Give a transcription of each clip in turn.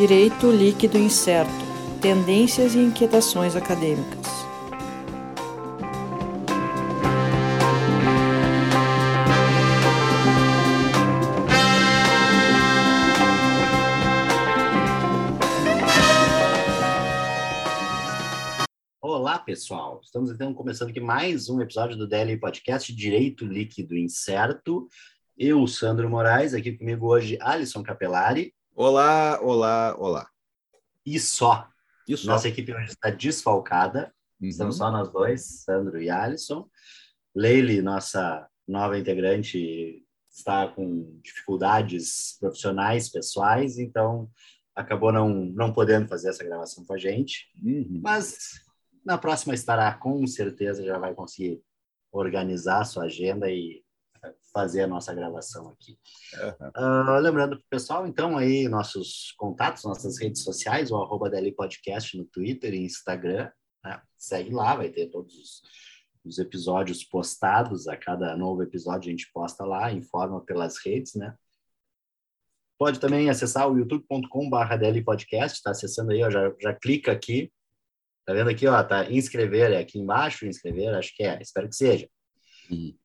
Direito líquido incerto. Tendências e inquietações acadêmicas. Olá, pessoal. Estamos então começando aqui mais um episódio do DL Podcast Direito Líquido Incerto. Eu, Sandro Moraes, aqui comigo hoje, Alisson Capelari. Olá, olá, olá. E só. E só. Nossa equipe hoje está desfalcada. Uhum. Estamos só nós dois, Sandro e Alisson. Leile, nossa nova integrante, está com dificuldades profissionais, pessoais, então acabou não, não podendo fazer essa gravação com a gente. Uhum. Mas na próxima estará, com certeza, já vai conseguir organizar a sua agenda e fazer a nossa gravação aqui. Uhum. Ah, lembrando para o pessoal, então, aí nossos contatos, nossas redes sociais, o arroba DL Podcast no Twitter e Instagram. né? Segue lá, vai ter todos os, os episódios postados. A cada novo episódio a gente posta lá, informa pelas redes, né? Pode também acessar o youtube.com.br DL Podcast, está acessando aí, ó, já, já clica aqui. Tá vendo aqui, ó, tá inscrever é aqui embaixo, inscrever, acho que é, espero que seja Uhum.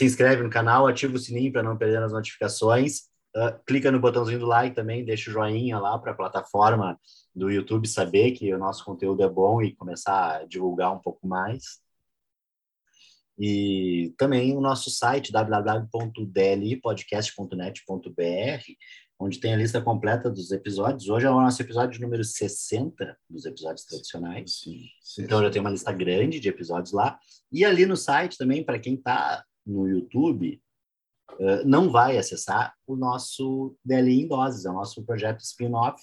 Se inscreve no canal, ativa o sininho para não perder as notificações. Ah, clica no botãozinho do like também, deixa o joinha lá para a plataforma do YouTube saber que o nosso conteúdo é bom e começar a divulgar um pouco mais. E também o nosso site www.dlipodcast.net.br, onde tem a lista completa dos episódios. Hoje é o nosso episódio número 60 dos episódios tradicionais. Sim, sim. Então, já tem uma lista grande de episódios lá. E ali no site também, para quem está no YouTube, eh, não vai acessar o nosso DLI em Doses, é o nosso projeto spin-off,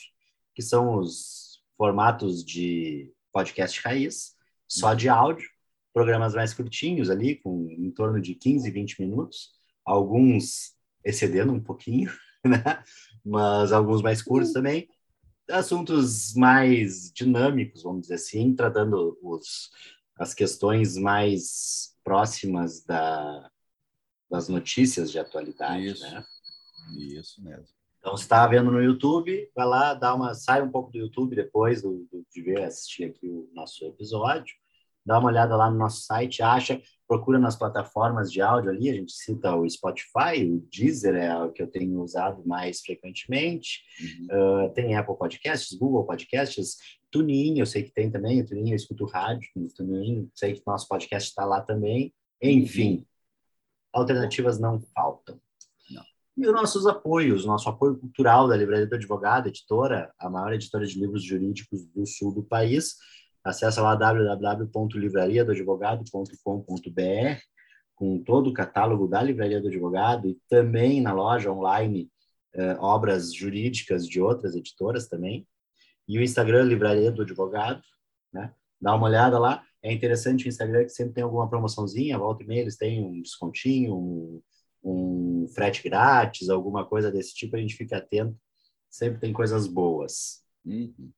que são os formatos de podcast raiz, só de áudio, programas mais curtinhos ali, com em torno de 15, 20 minutos, alguns excedendo um pouquinho, né? mas alguns mais curtos também, assuntos mais dinâmicos, vamos dizer assim, tratando os, as questões mais próximas da, das notícias de atualidade, Isso. né? Isso mesmo. Então, se está vendo no YouTube, vai lá, dá uma, sai um pouco do YouTube depois do, do- de ver, assistir aqui o nosso episódio, dá uma olhada lá no nosso site, acha, procura nas plataformas de áudio ali, a gente cita o Spotify, o Deezer é o que eu tenho usado mais frequentemente, Uhum. Uh, tem Apple Podcasts, Google Podcasts, TuneIn, eu sei que tem também, o TuneIn eu escuto rádio no TuneIn, sei que nosso podcast está lá também. Enfim, alternativas não faltam. Não. E os nossos apoios, nosso apoio cultural da Livraria do Advogado, editora, a maior editora de livros jurídicos do sul do país. Acesse lá www.livrariadoadvogado.com.br com todo o catálogo da Livraria do Advogado e também na loja online eh, obras jurídicas de outras editoras também. E o Instagram Livraria do Advogado, né? Dá uma olhada lá. É interessante o Instagram que sempre tem alguma promoçãozinha, volta e meia eles têm um descontinho, um, um frete grátis, alguma coisa desse tipo, a gente fica atento. Sempre tem coisas boas. Uhum.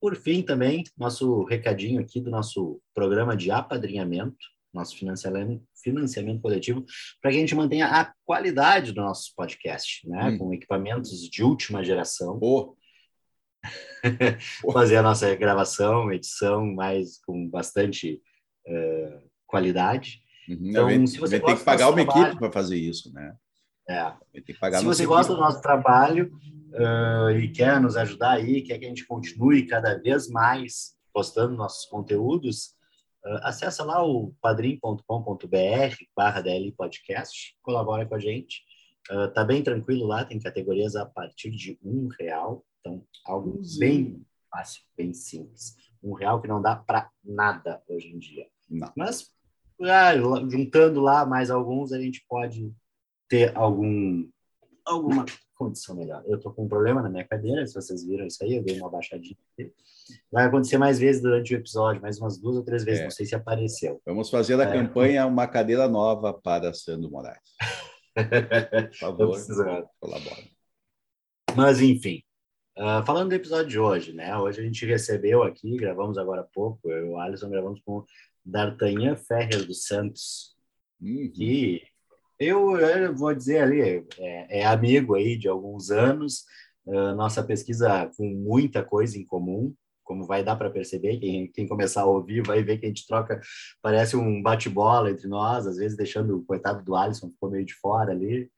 Por fim, também, nosso recadinho aqui do nosso programa de apadrinhamento, nosso financiamento, financiamento coletivo, para que a gente mantenha a qualidade do nosso podcast, né? Hum. Com equipamentos de última geração, Pô, fazer a nossa gravação, edição, mais com bastante eh, qualidade. uhum. Então, se você tem gosta que pagar uma trabalho- equipe para fazer isso, né? É, Se você gosta equipe. do nosso trabalho ah, e quer nos ajudar aí, quer que a gente continue cada vez mais postando nossos conteúdos, ah, acessa lá o padrim.com.br barra DL Podcast, colabora com a gente. Ah, tá bem tranquilo lá, tem categorias a partir de um real, então algo bem fácil, bem simples. Um real que não dá para nada hoje em dia. Não. Mas ah, juntando lá mais alguns, a gente pode ter algum alguma condição melhor. Eu tô com um problema na minha cadeira, se vocês viram isso aí, eu dei uma baixadinha. Vai acontecer mais vezes durante o episódio, mais umas duas ou três vezes, É. não sei se apareceu. Vamos fazer da É. campanha uma cadeira nova para Sandro Moraes. Por favor, colabora. Mas, enfim, ah, falando do episódio de hoje, né? Hoje a gente recebeu aqui, gravamos agora há pouco, eu e o Alisson gravamos com D'Artagnan Ferrer dos Santos, Uhum. que eu, eu vou dizer ali, é, é amigo aí de alguns anos, Uh, nossa pesquisa com muita coisa em comum, como vai dar para perceber, quem, quem começar a ouvir vai ver que a gente troca, parece um bate-bola entre nós, às vezes deixando o coitado do Alisson, ficou meio de fora ali,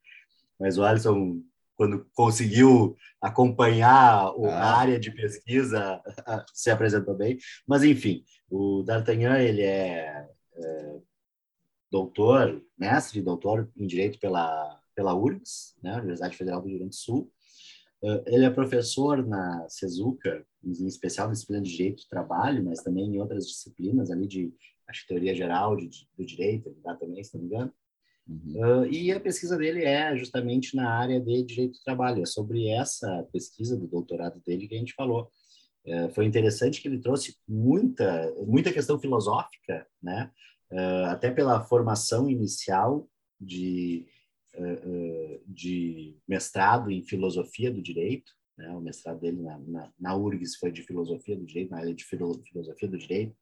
mas o Alisson, quando conseguiu acompanhar o, ah. a área de pesquisa, se apresentou bem. Mas, enfim, o D'Artagnan, ele é, é doutor, mestre doutor em Direito pela, pela URGS, né, Universidade Federal do Rio Grande do Sul, Uh, ele é professor na Cezuca, em especial na disciplina de Direito do Trabalho, mas também em outras disciplinas ali de, acho teoria geral de, de, do direito, ele dá também, se não me engano. Uhum. Uh, e a pesquisa dele é justamente na área de direito do trabalho. É sobre essa pesquisa do doutorado dele que a gente falou. Uh, foi interessante que ele trouxe muita, muita questão filosófica, né? Uh, até pela formação inicial de eh, de mestrado em filosofia do direito, né? o mestrado dele na, na, na URGS foi de filosofia do direito, na área de filosofia do direito.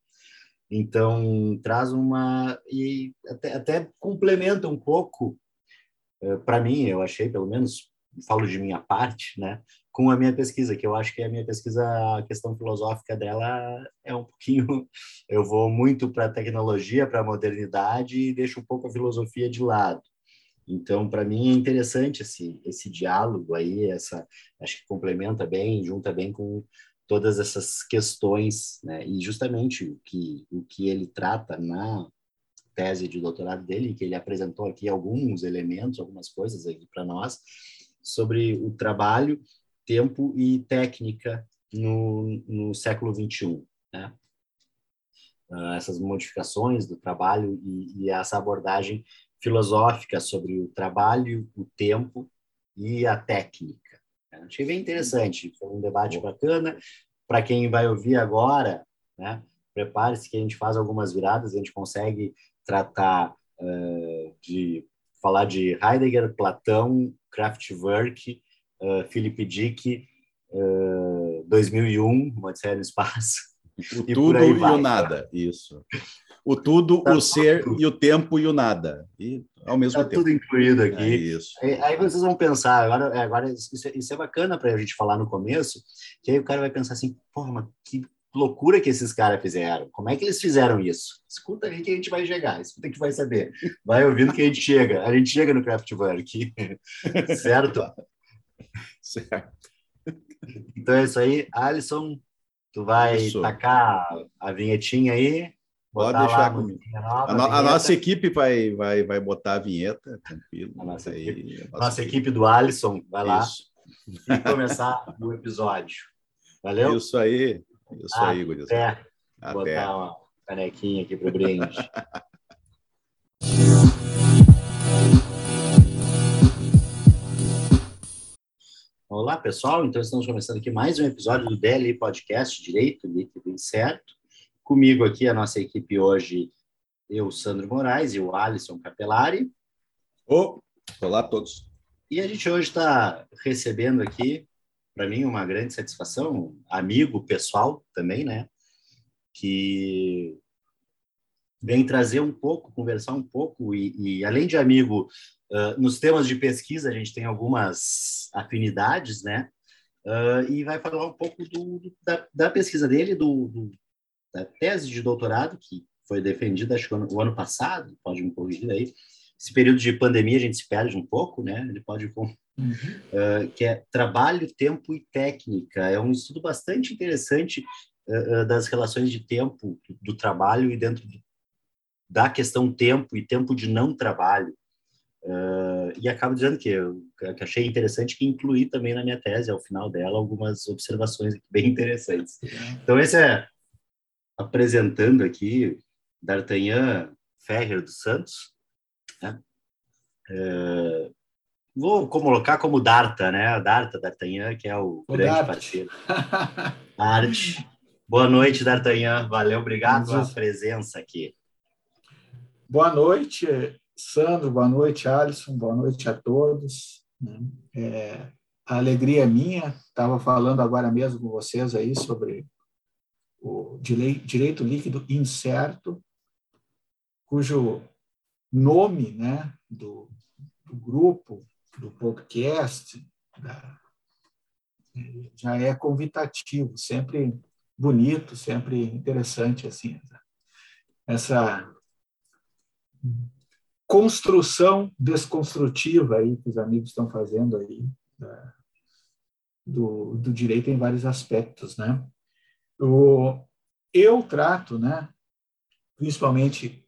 Então, traz uma. e até, até complementa um pouco, eh, para mim, eu achei, pelo menos, falo de minha parte, né, com a minha pesquisa, que eu acho que a minha pesquisa, a questão filosófica dela é um pouquinho. Eu vou muito para a tecnologia, para a modernidade e deixo um pouco a filosofia de lado. Então, para mim é interessante esse esse diálogo aí, essa acho que complementa bem, junta bem com todas essas questões, né? E justamente o que o que ele trata na tese de doutorado dele, que ele apresentou aqui alguns elementos, algumas coisas aqui para nós sobre o trabalho, tempo e técnica no, no século 21, né? Uh, essas modificações do trabalho e, e essa abordagem filosófica sobre o trabalho, o tempo e a técnica. Achei bem interessante, foi um debate bacana. Para quem vai ouvir agora, né, prepare-se que a gente faz algumas viradas, a gente consegue tratar uh, de falar de Heidegger, Platão, Kraftwerk, uh, Philip Dick, uh, 2001, Odisseia no Espaço. O tudo e o nada, isso o tudo, tá o ser tudo. e o tempo e o nada. E ao mesmo tá tempo. tudo incluído aqui. É isso. Aí vocês vão pensar, agora, é, agora isso, é, isso é bacana para a gente falar no começo, que aí o cara vai pensar assim, porra, mas que loucura que esses caras fizeram. Como é que eles fizeram isso? Escuta aí que a gente vai chegar, escuta que vai saber. Vai ouvindo que a gente chega. A gente chega no Kraftwerk. certo? certo. Então é isso aí. Alisson, tu vai isso. tacar a vinhetinha aí. Pode deixar comigo. A, no, a, nossa equipe vai, vai, vai botar a vinheta, tranquilo. A nossa, aí, equipe, a nossa, nossa equipe. do Alisson, vai lá e começar o episódio. Valeu? Isso aí, isso ah, aí, gurizada. Até. Botar uma canequinha aqui para o brinde. Olá, pessoal. Então, estamos começando aqui mais um episódio do DLI Podcast Direito Líquido e Certo. Comigo aqui, a nossa equipe hoje, eu, Sandro Moraes, e o Alisson Capelari. Oh, olá a todos. E a gente hoje está recebendo aqui, para mim, uma grande satisfação, amigo pessoal também, né? Que vem trazer um pouco, conversar um pouco, e, e além de amigo, uh, nos temas de pesquisa a gente tem algumas afinidades, né? Uh, e vai falar um pouco do, do, da, da, pesquisa dele, do, do, da tese de doutorado, que foi defendida, acho que o ano passado, pode me corrigir aí. Esse período de pandemia a gente se perde um pouco, né? Ele pode uhum. uh, que é trabalho, tempo e técnica. É um estudo bastante interessante uh, das relações de tempo do, do trabalho e dentro do, da questão tempo e tempo de não trabalho. E acabo dizendo que eu que achei interessante que incluí também na minha tese, ao final dela, algumas observações bem interessantes. Então, esse é apresentando aqui D'Artagnan Ferrer dos Santos. Né? É, vou colocar como Darta, né? Darta, D'Artagnan, que é o, o grande Dart. parceiro. Arte. Boa noite, D'Artagnan. Valeu, obrigado pela presença aqui. Boa noite, Sandro. Boa noite, Alisson. Boa noite a todos. Né? É, a alegria é minha. Estava falando agora mesmo com vocês aí sobre o direito líquido incerto, cujo nome né, do, do grupo, do podcast, da, já é convidativo, sempre bonito, sempre interessante assim essa construção desconstrutiva aí que os amigos estão fazendo aí do, do direito em vários aspectos, né? O, eu trato, né, principalmente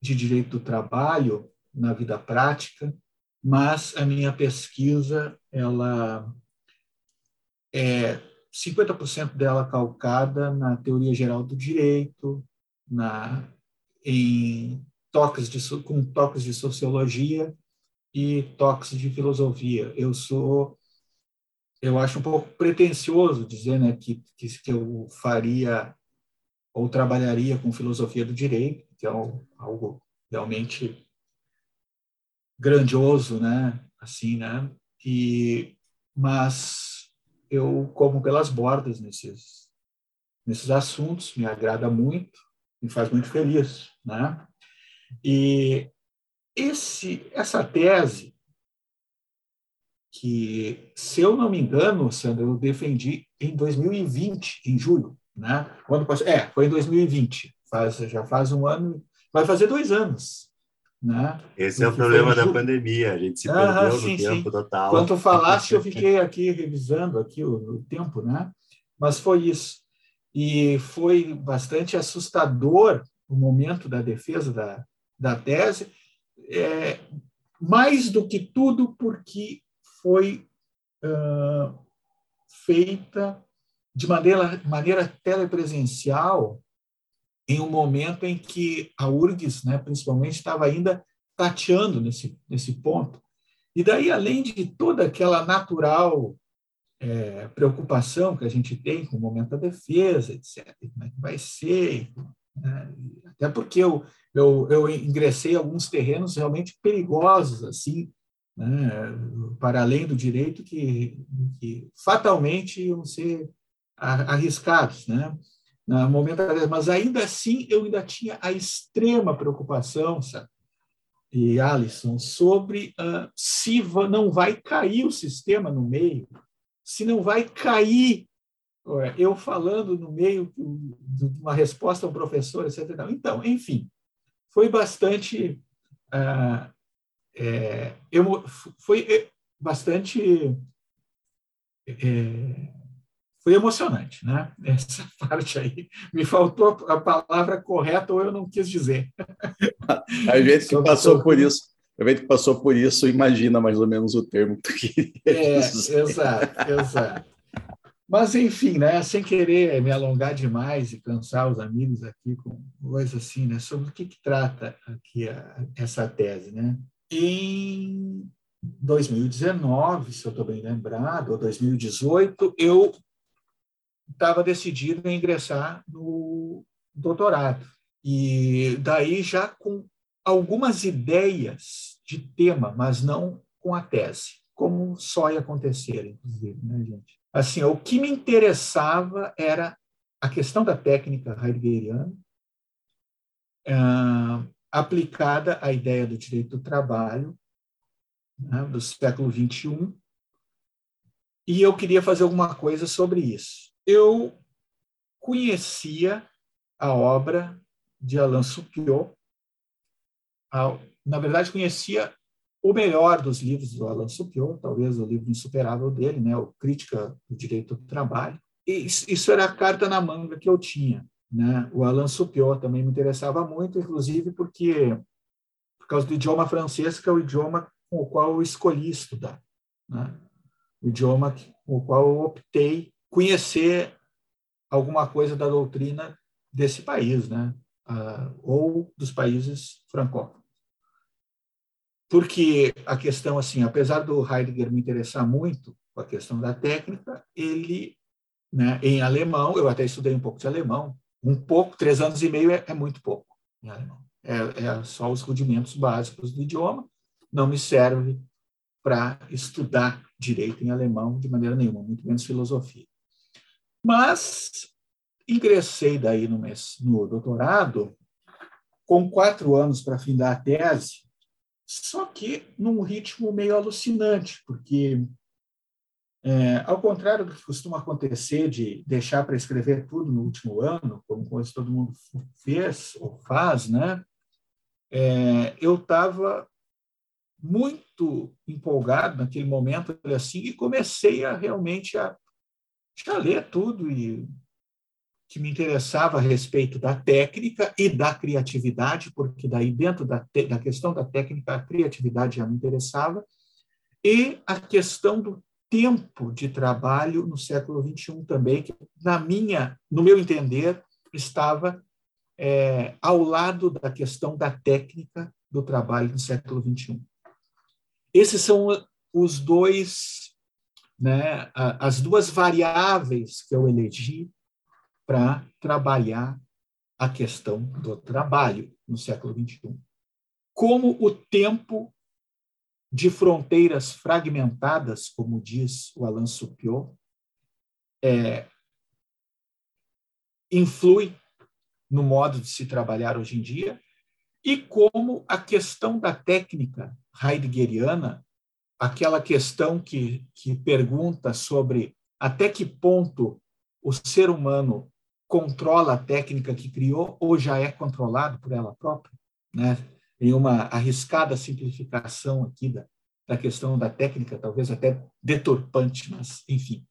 de direito do trabalho na vida prática, mas a minha pesquisa ela é 50% dela calcada na teoria geral do direito, na em toques de com toques de sociologia e toques de filosofia. Eu sou eu acho um pouco pretensioso dizer né, que, que, eu faria ou trabalharia com filosofia do direito, que é algo realmente grandioso, né? Assim, né? E mas eu como pelas bordas nesses nesses assuntos, me agrada muito, me faz muito feliz, né? E esse essa tese que, se eu não me engano, Sandra, eu defendi em 2020, em julho, né? Quando é, foi em 2020, faz, já faz um ano, vai fazer dois anos. Né? Esse é o problema da pandemia, a gente se perdeu sim, no tempo sim. total. Quando falaste, eu fiquei aqui revisando aqui o, o, tempo, né? Mas foi isso. E foi bastante assustador o momento da defesa da, da tese, é, mais do que tudo porque foi uh, feita de maneira, maneira telepresencial em um momento em que a URGS, né, principalmente, estava ainda tateando nesse, nesse ponto. E daí, além de toda aquela natural é, preocupação que a gente tem com o momento da defesa, etc., como é que vai ser, né? até porque eu, eu, eu ingressei em alguns terrenos realmente perigosos, assim, né, para além do direito, que, que fatalmente iam ser arriscados, né? Momento, mas ainda assim eu ainda tinha a extrema preocupação, sabe? E Alisson, sobre uh, se não vai cair o sistema no meio, se não vai cair eu falando no meio de uma resposta ao professor, etc. Então, enfim, foi bastante uh, é, eu, foi é, bastante é, foi emocionante, né? Essa parte aí me faltou a palavra correta ou eu não quis dizer. A gente que passou por isso, a gente que passou por isso imagina mais ou menos o termo que tu queria é, dizer. Exato, exato. Mas, enfim, né, sem querer me alongar demais e cansar os amigos aqui com coisas assim, né, sobre o que, que trata aqui a, essa tese. Né? Em 2019, se eu estou bem lembrado, ou 2018, eu estava decidido a ingressar no doutorado. E daí já com algumas ideias de tema, mas não com a tese, como só ia acontecer, inclusive, né, gente? Assim, o que me interessava era a questão da técnica heideggeriana, ah, aplicada à ideia do direito do trabalho né, do século XXI, e eu queria fazer alguma coisa sobre isso. Eu conhecia a obra de Alain Supiot, na verdade conhecia o melhor dos livros do Alain Supiot, talvez o livro insuperável dele, né, o Crítica do Direito do Trabalho. E isso era a carta na manga que eu tinha. Né? O Alain Supiot também me interessava muito, inclusive porque por causa do idioma francês, que é o idioma com o qual eu escolhi estudar, né? o idioma com o qual eu optei conhecer alguma coisa da doutrina desse país, né? Ah, ou dos países francófonos. Porque a questão, assim, apesar do Heidegger me interessar muito com a questão da técnica, ele, né, em alemão, eu até estudei um pouco de alemão, um pouco, três anos e meio é, é muito pouco alemão. É, é, só os rudimentos básicos do idioma, não me serve para estudar direito em alemão de maneira nenhuma, muito menos filosofia. Mas ingressei daí no, no doutorado com quatro anos para findar a tese, só que num ritmo meio alucinante, porque É, ao contrário do que costuma acontecer de deixar para escrever tudo no último ano, como quase todo mundo fez ou faz, né? É, eu estava muito empolgado naquele momento assim e comecei a realmente a, a ler tudo e que me interessava a respeito da técnica e da criatividade, porque daí dentro da, da questão da técnica a criatividade já me interessava e a questão do tempo de trabalho no século XXI também, que na minha, no meu entender, estava é, ao lado da questão da técnica do trabalho no século XXI. Esses são os dois, né, as duas variáveis que eu elegi para trabalhar a questão do trabalho no século XXI. Como o tempo de fronteiras fragmentadas, como diz o Alain Supiot, é, influi no modo de se trabalhar hoje em dia, e como a questão da técnica heideggeriana, aquela questão que, que pergunta sobre até que ponto o ser humano controla a técnica que criou ou já é controlado por ela própria, né? Em uma arriscada simplificação aqui da, da questão da técnica, talvez até deturpante, mas, enfim,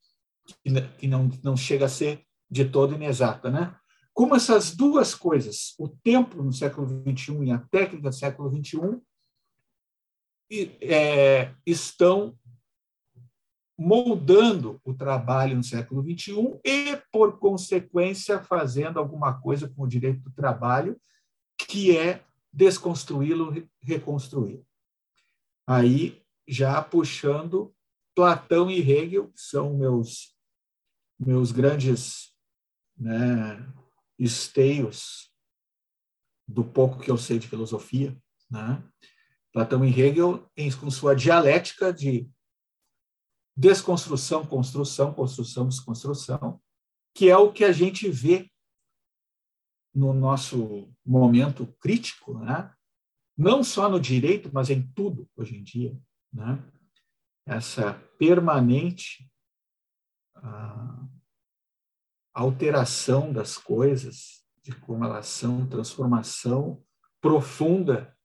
que não, não chega a ser de todo inexata. Né? Como essas duas coisas, o tempo no século XXI e a técnica do século XXI, é, estão moldando o trabalho no século XXI e, por consequência, fazendo alguma coisa com o direito do trabalho, que é desconstruí-lo, reconstruí-lo. Aí, já puxando Platão e Hegel, que são meus, meus grandes né, esteios do pouco que eu sei de filosofia. Né? Platão e Hegel, em, com sua dialética de desconstrução, construção, construção, desconstrução, que é o que a gente vê no nosso momento crítico, né? não só no direito, mas em tudo hoje em dia. Né? Essa permanente ah, alteração das coisas, de como elas são, transformação profunda,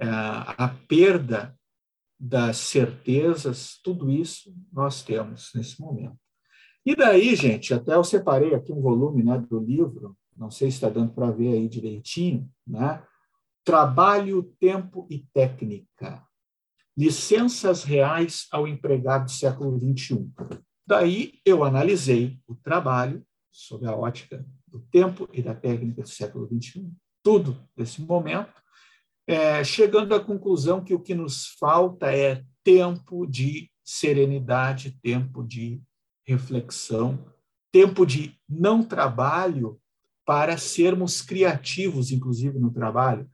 ah, a perda das certezas, tudo isso nós temos nesse momento. E daí, gente, até eu separei aqui um volume né, do livro, não sei se está dando para ver aí direitinho, né? Trabalho, Tempo e Técnica. Licenças reais ao empregado do século XXI. Daí eu analisei o trabalho sob a ótica do tempo e da técnica do século XXI, tudo nesse momento, é, chegando à conclusão que o que nos falta é tempo de serenidade, tempo de reflexão, tempo de não trabalho para sermos criativos, inclusive no trabalho,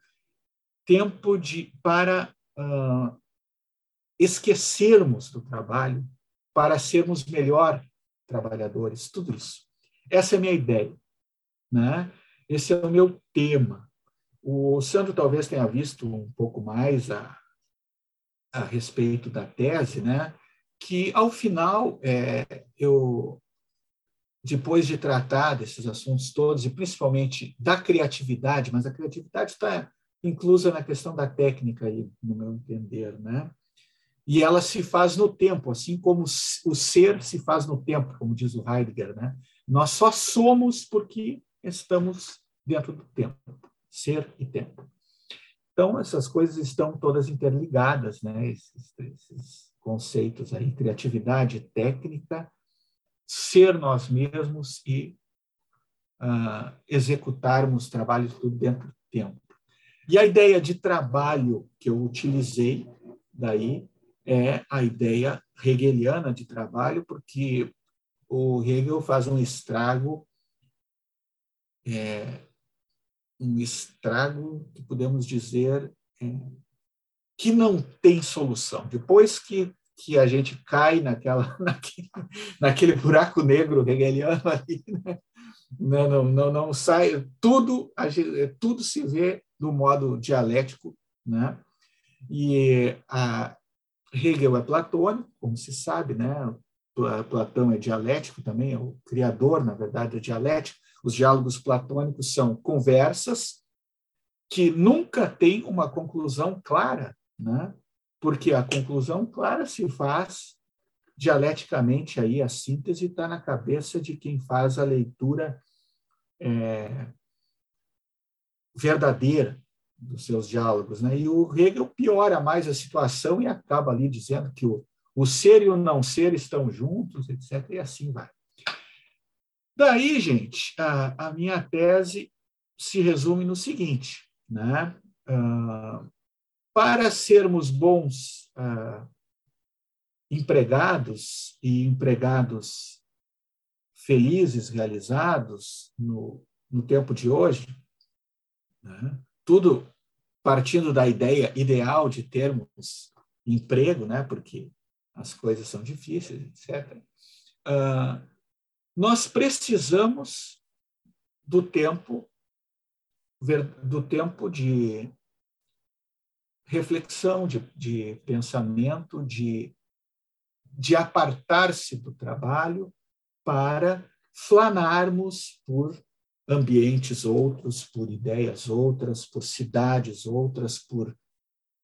tempo de para uh, esquecermos do trabalho, para sermos melhor trabalhadores, tudo isso. Essa é a minha ideia, né? Esse é o meu tema. O Sandro talvez tenha visto um pouco mais a, a respeito da tese, né? Que ao final é, eu depois de tratar desses assuntos todos, e principalmente da criatividade, mas a criatividade está inclusa na questão da técnica, aí, no meu entender, né? E ela se faz no tempo, assim como o ser se faz no tempo, como diz o Heidegger, né? Nós só somos porque estamos dentro do tempo, ser e tempo. Então, essas coisas estão todas interligadas, né? Esses, esses conceitos aí, criatividade, técnica, ser nós mesmos e uh, executarmos trabalhos tudo dentro do tempo. E a ideia de trabalho que eu utilizei daí é a ideia hegeliana de trabalho, porque o Hegel faz um estrago, é, um estrago que podemos dizer é, que não tem solução. Depois que que a gente cai naquela, naquele, naquele buraco negro hegeliano ali, né? não, não, não, não sai, tudo, tudo se vê do modo dialético, né? E a Hegel é platônico, como se sabe, né? Platão é dialético também, é o criador, na verdade, da dialética. Os diálogos platônicos são conversas que nunca têm uma conclusão clara, né? Porque a conclusão clara se faz dialeticamente aí, a síntese está na cabeça de quem faz a leitura é, verdadeira dos seus diálogos. Né? E o Hegel piora mais a situação e acaba ali dizendo que o, o ser e o não ser estão juntos, etc. E assim vai. Daí, gente, a, a minha tese se resume no seguinte: né? Uh, para sermos bons uh, empregados e empregados felizes, realizados no, no tempo de hoje, né? tudo partindo da ideia ideal de termos emprego, né? porque as coisas são difíceis, etc. Uh, nós precisamos do tempo do tempo de reflexão, de, de pensamento, de, de apartar-se do trabalho para flanarmos por ambientes outros, por ideias outras, por cidades outras, por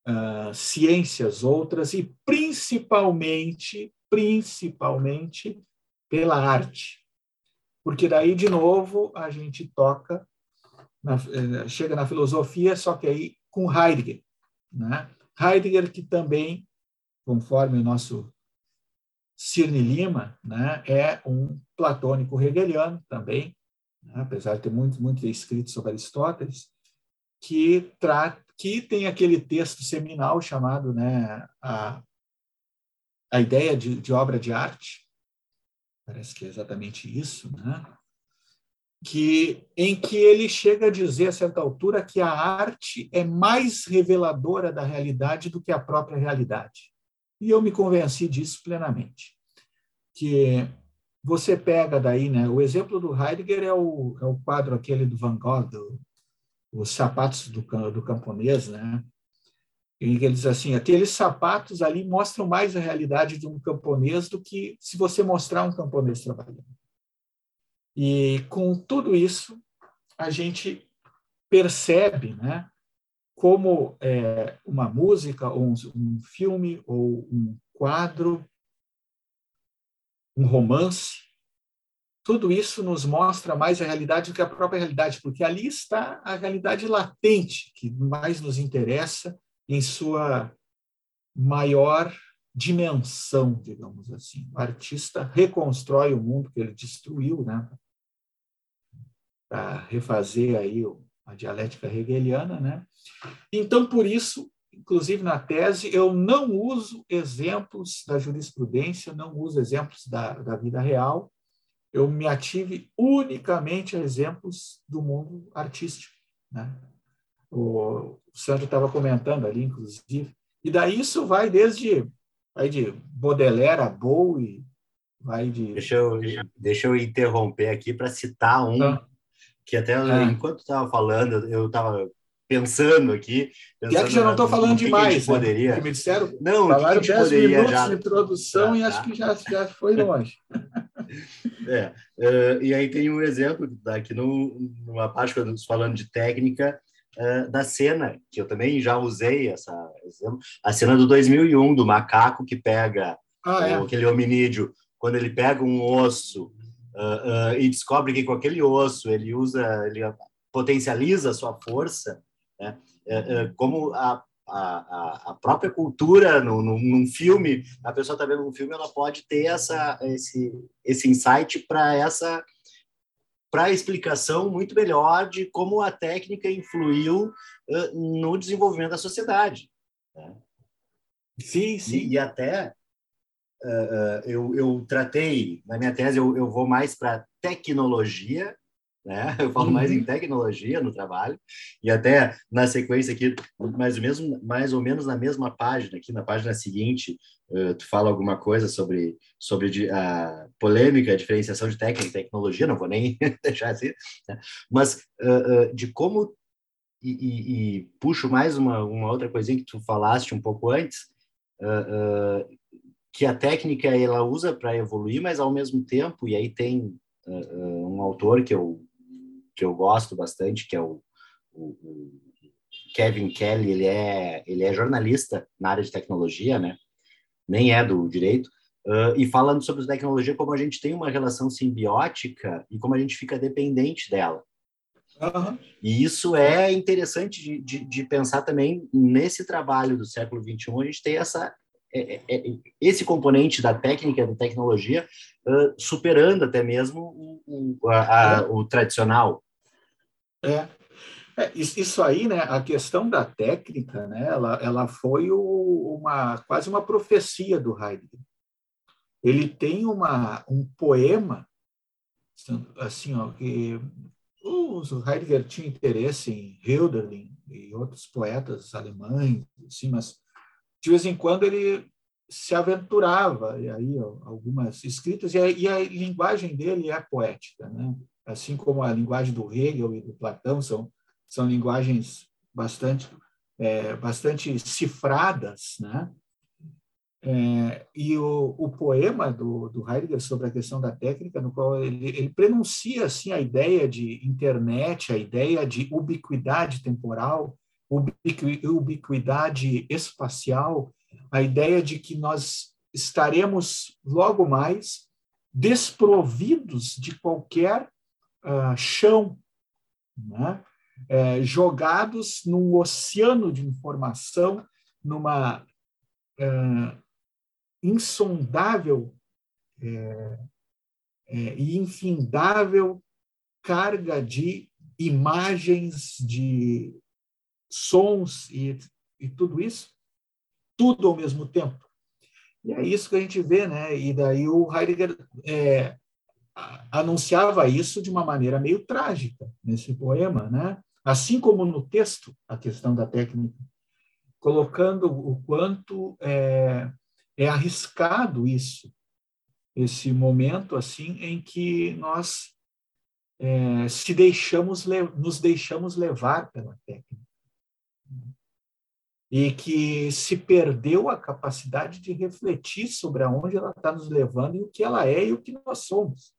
uh, ciências outras e principalmente, principalmente pela arte. Porque daí, de novo, a gente toca, na, eh, chega na filosofia, só que aí com Heidegger. Né? Heidegger, que também, conforme o nosso Cirne Lima, né, é um platônico hegeliano também, né, apesar de ter muito, muito escrito sobre Aristóteles, que, trata, que tem aquele texto seminal chamado né, a, a ideia de, de obra de arte, parece que é exatamente isso, né? Que em que ele chega a dizer a certa altura que a arte é mais reveladora da realidade do que a própria realidade. E eu me convenci disso plenamente. Que você pega daí, né, o exemplo do Heidegger é o, é o quadro aquele do Van Gogh, do, os sapatos do, do camponês, né? Em que ele diz assim, aqueles sapatos ali mostram mais a realidade de um camponês do que se você mostrar um camponês trabalhando. E com tudo isso, a gente percebe né, como é, uma música, ou um, um filme, ou um quadro, um romance, tudo isso nos mostra mais a realidade do que a própria realidade, porque ali está a realidade latente, que mais nos interessa em sua maior dimensão, digamos assim. O artista reconstrói o mundo que ele destruiu, né? Para refazer aí a dialética hegeliana, né? Então, por isso, inclusive na tese, eu não uso exemplos da jurisprudência, não uso exemplos da, da vida real, eu me ative unicamente a exemplos do mundo artístico, né? O, o Sandro estava comentando ali, inclusive, e daí isso vai desde vai de Baudelaire a Bowie, vai de. Deixa eu, deixa eu interromper aqui para citar um ah. Que até ah. enquanto estava falando, eu estava pensando aqui. Pensando e é que já não estou falando demais. Né? Poderia... Que me disseram? Não, Falaram que 10 minutos já... de introdução e acho que já, já foi longe. é, uh, e aí tem um exemplo aqui no, numa parte falando de técnica uh, da cena, que eu também já usei essa exemplo, a cena do 2001, do macaco que pega ah, é. aquele hominídeo, quando ele pega um osso uh, uh, e descobre que com aquele osso ele usa, ele potencializa a sua força, né? como a, a, a própria cultura no, no, num filme, a pessoa está vendo um filme, ela pode ter essa, esse, esse insight para essa para a explicação muito melhor de como a técnica influiu no desenvolvimento da sociedade. Né? Sim, sim. E, e até uh, eu, eu tratei, na minha tese, eu, eu vou mais para tecnologia, né? Eu falo uhum. mais em uhum. tecnologia no trabalho e até na sequência aqui, mais ou menos, mais ou menos na mesma página aqui, na página seguinte, uh, tu fala alguma coisa sobre sobre a polêmica, a diferenciação de técnica e tecnologia, não vou nem deixar assim, né? mas uh, uh, de como e, e, e, puxo mais uma, uma outra coisinha que tu falaste um pouco antes, que a técnica ela usa para evoluir, mas ao mesmo tempo, e aí tem uh, um autor que eu, que eu gosto bastante, que é o, o, o, Kevin Kelly, ele é, ele é jornalista na área de tecnologia, né? Nem é do direito, uh, e falando sobre tecnologia, como a gente tem uma relação simbiótica e como a gente fica dependente dela. Uhum. E isso é interessante de, de, de, pensar também nesse trabalho do século XXI, a gente tem essa, esse componente da técnica, da tecnologia, uh, superando até mesmo o, o, a, a, o tradicional. É. é. isso aí, né? A questão da técnica, né? Ela, ela foi o, uma quase uma profecia do Heidegger. Ele tem uma um poema assim, ó, que o Heidegger tinha interesse em Hölderlin e outros poetas alemães, assim, mas de vez em quando ele se aventurava e aí algumas escritas e a, e a, linguagem dele é poética, né? Assim como a linguagem do Hegel e do Platão são são linguagens bastante é, bastante cifradas, né? É, e o, o, poema do, do, Heidegger sobre a questão da técnica, no qual ele, ele prenuncia assim a ideia de internet, a ideia de ubiquidade temporal, ubiquidade espacial, a ideia de que nós estaremos logo mais desprovidos de qualquer uh, chão, né? é, jogados num oceano de informação, numa uh, insondável é, é, e infindável carga de imagens, de sons e, e tudo isso, tudo ao mesmo tempo. E é isso que a gente vê, né? E daí o Heidegger é, anunciava isso de uma maneira meio trágica nesse poema, né? Assim como no texto, a questão da técnica, colocando o quanto é, é arriscado isso, esse momento assim em que nós é, se deixamos nos deixamos levar pela técnica e que se perdeu a capacidade de refletir sobre aonde ela está nos levando e o que ela é e o que nós somos.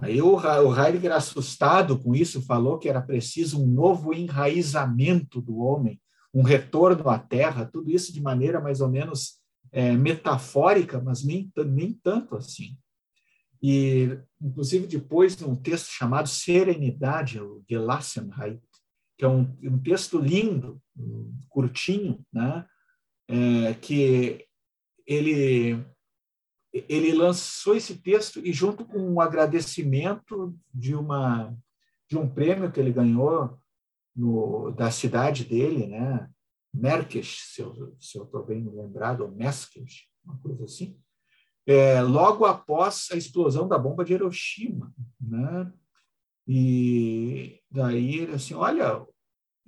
Aí o, o Heidegger, assustado com isso, falou que era preciso um novo enraizamento do homem, um retorno à terra, tudo isso de maneira mais ou menos é, metafórica, mas nem, nem tanto assim. E, inclusive, depois, num texto chamado Serenidade, o Gelassenheit, que é um, um texto lindo, curtinho, né? É, que ele ele lançou esse texto e junto com um agradecimento de uma de um prêmio que ele ganhou no, da cidade dele, né? Merkes, se eu estou bem lembrado, ou Meskes, uma coisa assim, é, logo após a explosão da bomba de Hiroshima, né? E daí ele assim, olha,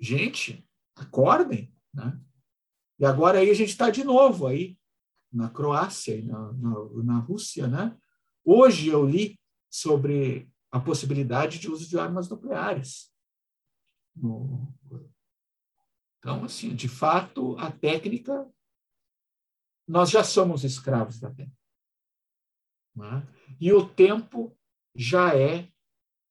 gente, acordem, né? E agora aí a gente está de novo aí na Croácia e na, na, na Rússia, né? Hoje eu li sobre a possibilidade de uso de armas nucleares. Então, assim, de fato, a técnica, nós já somos escravos da técnica. Né? E o tempo já é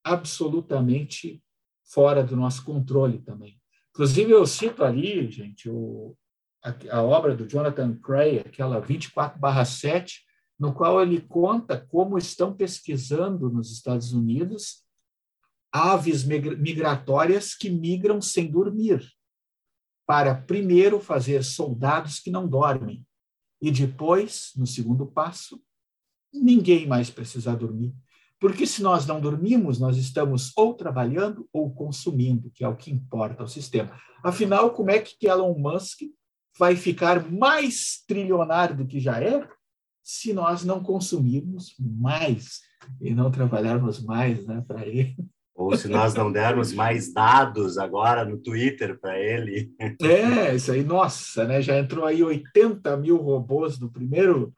absolutamente fora do nosso controle também. Inclusive, eu cito ali, gente, o, a, a obra do Jonathan Cray, aquela 24/7, no qual ele conta como estão pesquisando nos Estados Unidos aves migratórias que migram sem dormir, para primeiro fazer soldados que não dormem, e depois, no segundo passo, ninguém mais precisar dormir. Porque se nós não dormimos, nós estamos ou trabalhando ou consumindo, que é o que importa ao sistema. Afinal, como é que Elon Musk vai ficar mais trilionário do que já é se nós não consumirmos mais e não trabalharmos mais né, para ele? Ou se nós não dermos mais dados agora no Twitter para ele. É, isso aí, nossa, né? Já entrou aí 80 mil robôs no primeiro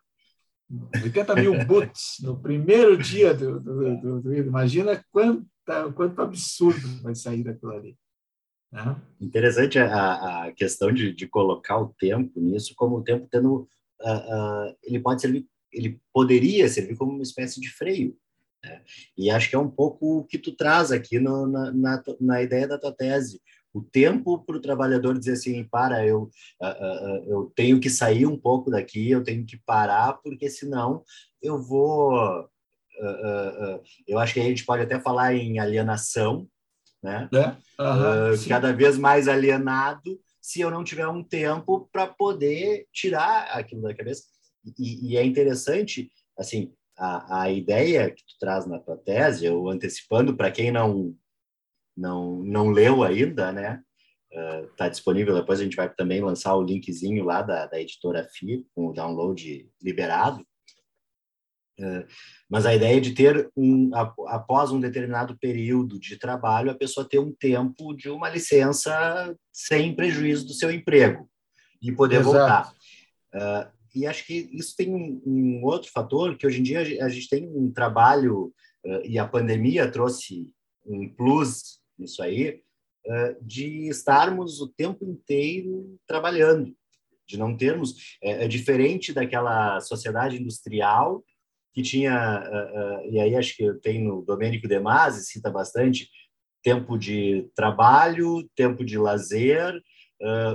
80 mil boots no primeiro dia do, do, do, do Imagina quanta, quanto absurdo vai sair daquilo ali. Né? Interessante a, a questão de, de colocar o tempo nisso, como o tempo tendo uh, uh, ele pode servir, ele poderia servir como uma espécie de freio. Né? E acho que é um pouco o que tu traz aqui no, na, na, na ideia da tua tese. O tempo para o trabalhador dizer assim, para, eu, uh, eu tenho que sair um pouco daqui, eu tenho que parar, porque senão eu vou... eu acho que a gente pode até falar em alienação, né? É? Uhum, cada vez mais alienado, se eu não tiver um tempo para poder tirar aquilo da cabeça. E, e é interessante, assim, a, a, ideia que tu traz na tua tese, eu antecipando para quem não não não leu ainda, né? Está uh, disponível. Depois a gente vai também lançar o linkzinho lá da, da editora FI com o download liberado. Uh, mas a ideia de ter um após um determinado período de trabalho a pessoa ter um tempo de uma licença sem prejuízo do seu emprego e poder Exato. voltar. Uh, e acho que isso tem um, um, outro fator que hoje em dia a gente tem um trabalho uh, e a pandemia trouxe um plus nisso aí de estarmos o tempo inteiro trabalhando, de não termos é, é diferente daquela sociedade industrial que tinha e aí acho que tem no Domênico De Masi cita bastante tempo de trabalho, tempo de lazer,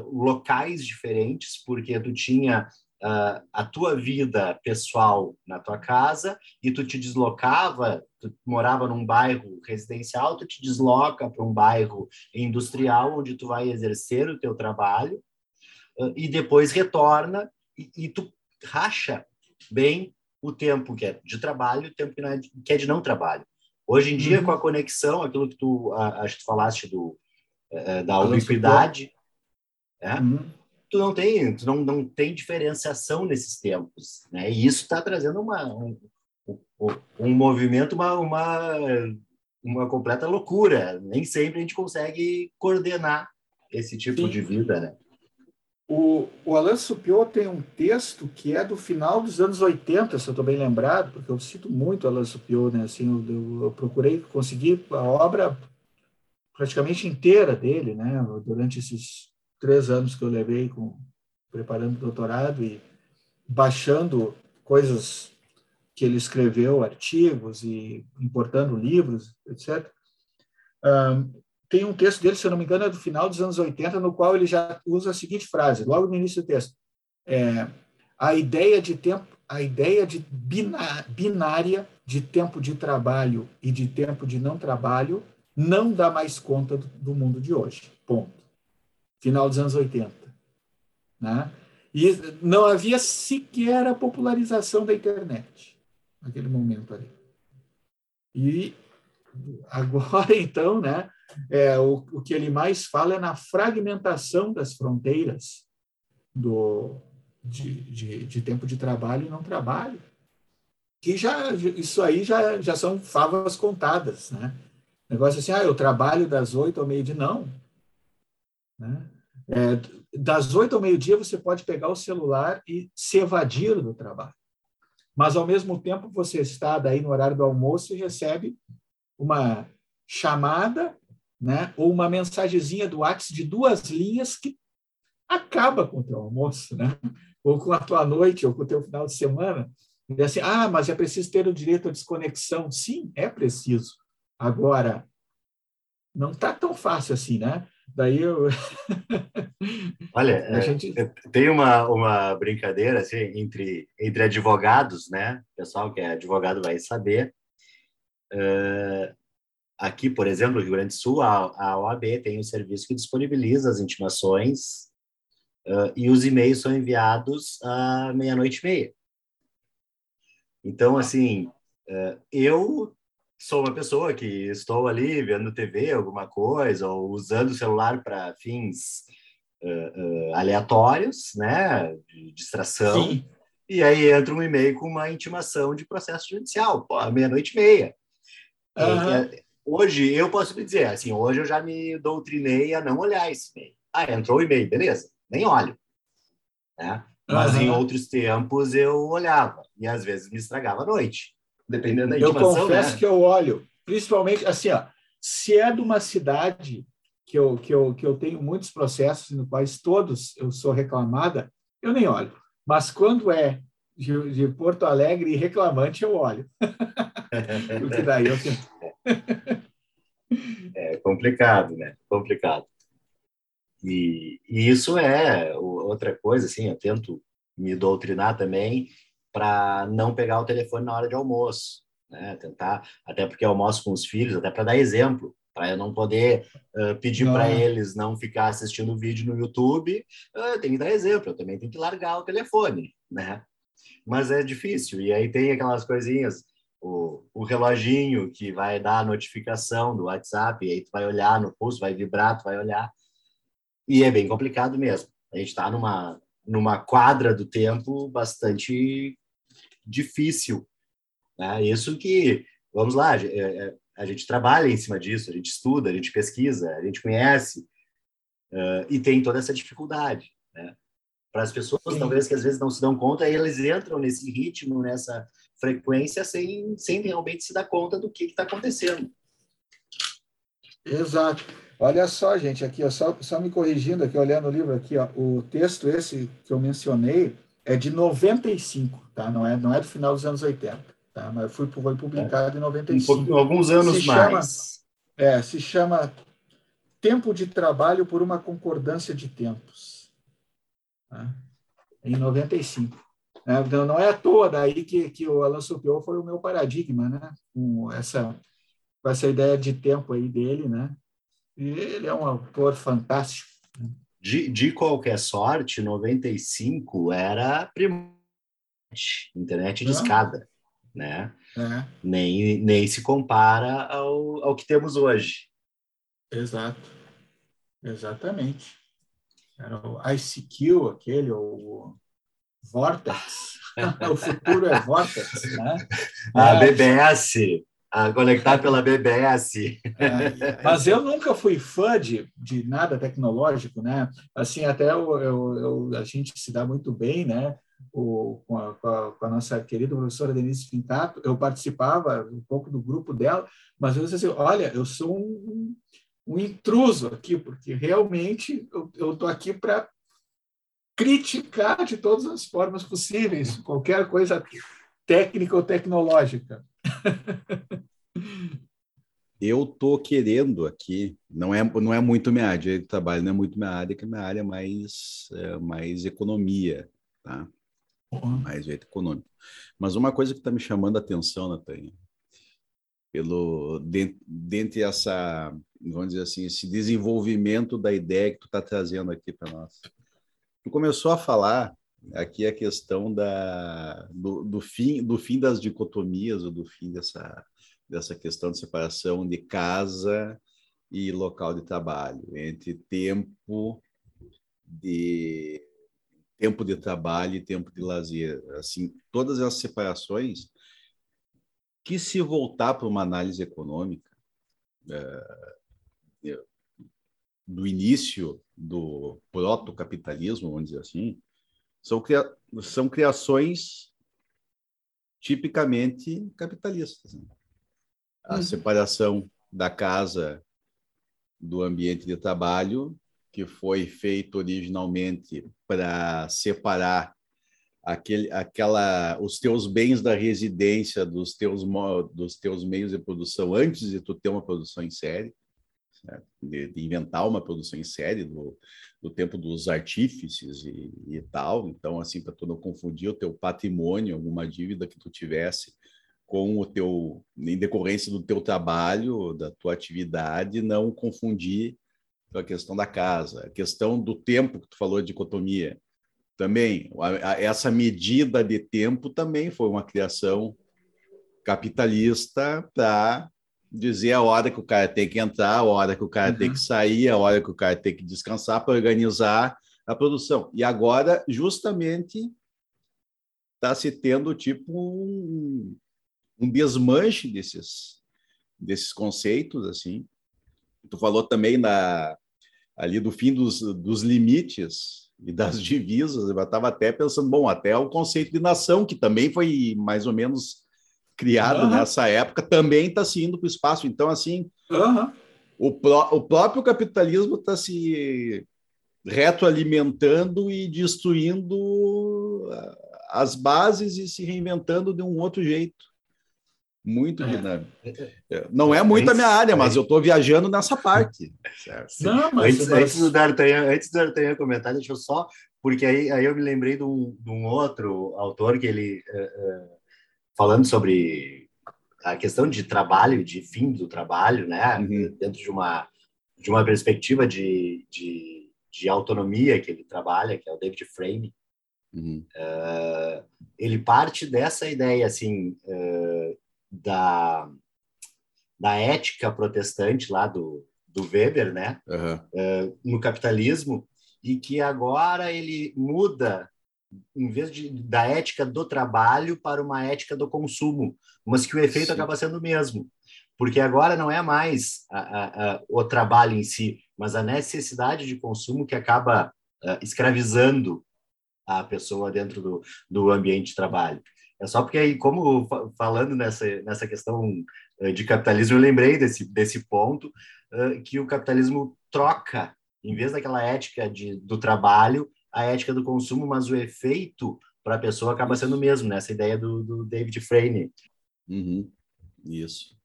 locais diferentes, porque tu tinha uh, a tua vida pessoal na tua casa e tu te deslocava, tu morava num bairro residencial, tu te desloca para um bairro industrial onde tu vai exercer o teu trabalho uh, e depois retorna e, e, tu racha bem o tempo que é de trabalho, o tempo que, é de, que é de não trabalho. Hoje em dia, uhum. com a conexão, aquilo que tu, acho que tu falaste do, uh, da ubiquidade, é, uhum tu não tem, tu não, não tem diferenciação nesses tempos, né? E isso está trazendo uma, um, um movimento, uma, uma, uma completa loucura. Nem sempre a gente consegue coordenar esse tipo Sim. de vida, né? O, o Alain Supiot tem um texto que é do final dos anos 80, se eu estou bem lembrado, porque eu cito muito Alain Supiot, né? Assim, eu, eu, procurei conseguir a obra praticamente inteira dele, né? Durante esses três anos que eu levei com preparando o doutorado e baixando coisas que ele escreveu, artigos e importando livros, etc. Um, tem um texto dele, se eu não me engano, é do final dos anos 80, no qual ele já usa a seguinte frase, logo no início do texto: é, a ideia de tempo, a ideia de binária de tempo de trabalho e de tempo de não trabalho não dá mais conta do, do mundo de hoje. Ponto final dos anos 80. Né? E não havia sequer a popularização da internet naquele momento ali. E agora, então, né, é, o, o que ele mais fala é na fragmentação das fronteiras do, de, de, de tempo de trabalho e não trabalho. Que já, isso aí já, já são favas contadas, né? Negócio assim, ah, eu trabalho das oito ao meio-dia. Não, né? É, das oito ao meio-dia, você pode pegar o celular e se evadir do trabalho. Mas, ao mesmo tempo, você está daí no horário do almoço e recebe uma chamada né, ou uma mensagenzinha do WhatsApp de duas linhas que acaba com o teu almoço, né? ou com a tua noite, ou com o teu final de semana. E assim, ah, mas é preciso ter o direito à desconexão. Sim, é preciso. Agora, não está tão fácil assim, né? Daí eu. Olha, a gente... É, tem uma, uma brincadeira assim, entre, entre advogados, né? O pessoal que é advogado vai saber. Uh, aqui, por exemplo, no Rio Grande do Sul, a, a OAB tem um serviço que disponibiliza as intimações uh, e os e-mails são enviados à meia-noite e meia. Então, assim, uh, eu sou uma pessoa que estou ali vendo TV, alguma coisa, ou usando o celular para fins uh, uh, aleatórios, né, de distração. Sim. E aí entra um e-mail com uma intimação de processo judicial, meia-noite e meia. Uhum. hoje, eu posso me dizer, assim, hoje eu já me doutrinei a não olhar esse e-mail. Ah, entrou o e-mail, beleza, nem olho. Né? Mas uhum. em outros tempos eu olhava, e às vezes me estragava a noite dependendo da intimação. Eu confesso né? que eu olho, principalmente assim, ó, se é de uma cidade que eu, que, eu, que eu tenho muitos processos no quais todos eu sou reclamada, eu nem olho. Mas quando é de, de Porto Alegre e reclamante, eu olho. Porque daí eu É complicado, né? Complicado. E, e, isso é outra coisa, assim, eu tento me doutrinar também para não pegar o telefone na hora de almoço, né? Tentar, até porque eu almoço com os filhos, até para dar exemplo, para eu não poder uh, pedir para eles não ficar assistindo vídeo no YouTube, uh, tem que dar exemplo, eu também tenho que largar o telefone, né? Mas é difícil, e aí tem aquelas coisinhas, o, o reloginho que vai dar a notificação do WhatsApp, e aí tu vai olhar no pulso, vai vibrar, tu vai olhar, e é bem complicado mesmo. A gente está numa, numa quadra do tempo bastante difícil. Né? Isso que, vamos lá, a é, é, gente trabalha em cima disso, a gente estuda, a gente pesquisa, a gente conhece, uh, e tem toda essa dificuldade. Né? Para as pessoas, Sim. talvez, que às vezes não se dão conta, eles entram nesse ritmo, nessa frequência, sem, sem realmente se dar conta do que está acontecendo. Exato. Olha só, gente, aqui, ó, só, só me corrigindo aqui, olhando o livro aqui, ó, o texto esse que eu mencionei é de 95, tá? Não é, não é do final dos anos 80, tá? Mas foi, foi publicado é. em 95. Um, alguns anos se mais. Chama, é, se chama Tempo de Trabalho por uma Concordância de Tempos. Tá? Em 95. É, então, não é à toa daí que, que o Alan Supiot foi o meu paradigma, né? Com essa, com essa ideia de tempo aí dele, né? E ele é um autor fantástico. De, de qualquer sorte, 95 era primordial, internet de escada, né? É. Nem, nem se compara ao, ao que temos hoje. Exato. Exatamente. Era o ICQ, aquele, o Vortex. o futuro é Vortex, né? A BBS a conectar pela BBS. É, mas eu nunca fui fã de, de nada tecnológico, né? Assim, até eu, eu, eu, a gente se dá muito bem, né? O, com, a, com, a, nossa querida professora Denise Fincato, eu participava um pouco do grupo dela, mas eu disse assim, olha, eu sou um, um intruso aqui, porque realmente eu estou aqui para criticar de todas as formas possíveis qualquer coisa técnica ou tecnológica. Eu tô querendo aqui, não é, não é muito minha área de trabalho, não é muito minha área, que minha área é mais, é mais economia, tá? Uhum. Mais jeito econômico. Mas uma coisa que está me chamando a atenção, Natanha, pelo dentro essa, vamos dizer assim, esse desenvolvimento da ideia que tu está trazendo aqui para nós. Tu começou a falar aqui a questão da, do, do, fim, do fim das dicotomias, ou do fim dessa, dessa questão de separação de casa e local de trabalho, entre tempo de tempo de trabalho e tempo de lazer. Assim, todas as separações que se voltar para uma análise econômica é, do início do proto-capitalismo, vamos dizer assim, são, cria são criações tipicamente capitalistas. Né? A uhum. separação da casa do ambiente de trabalho, que foi feito originalmente para separar aquele, aquela, os teus bens da residência dos teus, dos teus meios de produção antes de tu ter uma produção em série de, de, inventar uma produção em série do, do tempo dos artífices e, e tal. Então, assim, para tu não confundir o teu patrimônio, alguma dívida que tu tivesse com o teu, em decorrência do teu trabalho, da tua atividade, não confundir a questão da casa, a questão do tempo que tu falou dicotomia. Também, a, a, essa medida de tempo também foi uma criação capitalista para dizer a hora que o cara tem que entrar, a hora que o cara uhum. tem que sair, a hora que o cara tem que descansar para organizar a produção. E agora, justamente, está se tendo tipo um, um desmanche desses, desses conceitos, assim. Tu falou também na, ali do fim dos, dos limites e das divisas, eu estava até pensando, bom, até o conceito de nação, que também foi mais ou menos criado uhum. nessa época, também está se indo para o espaço. Então, assim, uhum. o, pró o próprio capitalismo está se retroalimentando e destruindo as bases e se reinventando de um outro jeito. Muito é. dinâmico. É, não é muito a minha área, mas eu estou viajando nessa parte. Não, mas, antes, mas... antes do D'Artagnan, antes do D'Artagnan comentar, deixa eu só, porque aí, aí eu me lembrei de um, de um outro autor que ele, uh, uh, falando sobre a questão de trabalho, de fim do trabalho, né, uhum. dentro de uma, de uma perspectiva de, de, de, autonomia que ele trabalha, que é o David Frame, uhum. uh, ele parte dessa ideia, assim, da, da ética protestante lá do, do Weber, né? Uhum. Uh, no capitalismo, e que agora ele muda, em vez de, da ética do trabalho para uma ética do consumo, mas que o efeito Sim. acaba sendo o mesmo. Porque agora não é mais a, a, a, o trabalho em si, mas a necessidade de consumo que acaba uh, escravizando a pessoa dentro do, do ambiente de trabalho. É só porque aí, como falando nessa, nessa questão eh, de capitalismo, eu lembrei desse, desse ponto, uh, que o capitalismo troca, em vez daquela ética de, do trabalho, a ética do consumo, mas o efeito para a pessoa acaba sendo o mesmo, nessa né? ideia do, do David Frame. Uhum. Isso.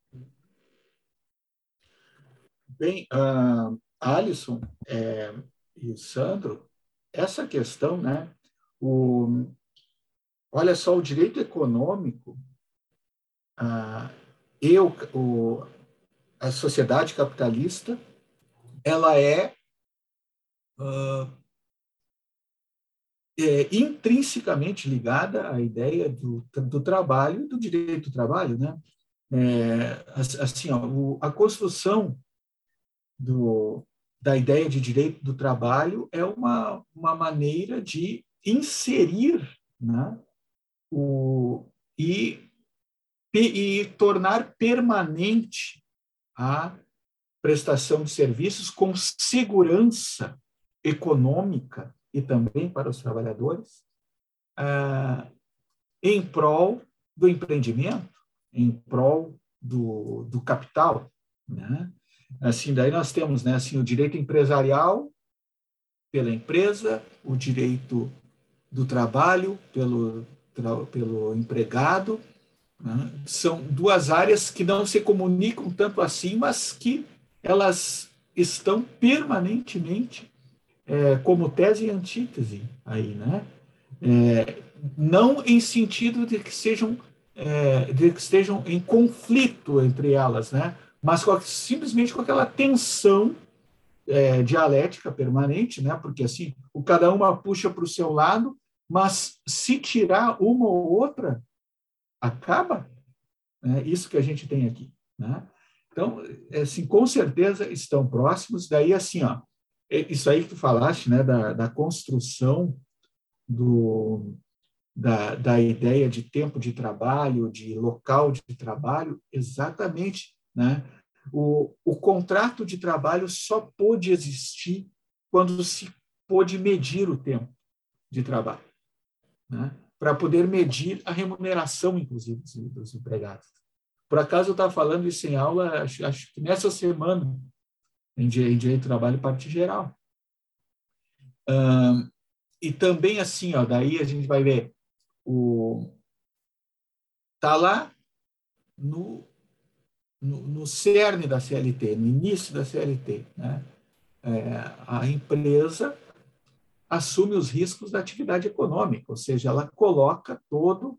Bem, uh, Alisson é, e Sandro, essa questão, né, o, Olha só, o direito econômico ah, e o, a sociedade capitalista, ela é, ah, é, intrinsecamente ligada à ideia do, do trabalho, do direito do trabalho, né? É, assim, ó, o, a construção do, da ideia de direito do trabalho é uma, uma maneira de inserir né, o, e, e tornar permanente a prestação de serviços com segurança econômica e também para os trabalhadores, ah, em prol do empreendimento, em prol do, do capital. Né? Assim, daí nós temos né, assim, o direito empresarial pela empresa, o direito do trabalho pelo pelo empregado. Né? São duas áreas que não se comunicam tanto assim, mas que elas estão permanentemente é, como tese e antítese aí, né? É, não em sentido de que sejam é, de que estejam em conflito entre elas, né? Mas com, simplesmente com aquela tensão é, dialética permanente, né? Porque assim, o cada uma puxa para o seu lado mas se tirar uma ou outra, acaba. É isso que a gente tem aqui. Né? Então, assim, com certeza estão próximos. Daí, assim, ó, é isso aí que tu falaste, né, da, da construção do, da, da ideia de tempo de trabalho, de local de trabalho, exatamente, né? O, o contrato de trabalho só pôde existir quando se pôde medir o tempo de trabalho né, para poder medir a remuneração, inclusive, dos, dos empregados. Por acaso eu estava falando isso em aula, acho, acho que nessa semana, em, Direito do Trabalho, parte geral. Um, e também assim, ó, daí a gente vai ver o tá lá no, no, no cerne da CLT, no início da CLT, né? É, a empresa assume os riscos da atividade econômica, ou seja, ela coloca todo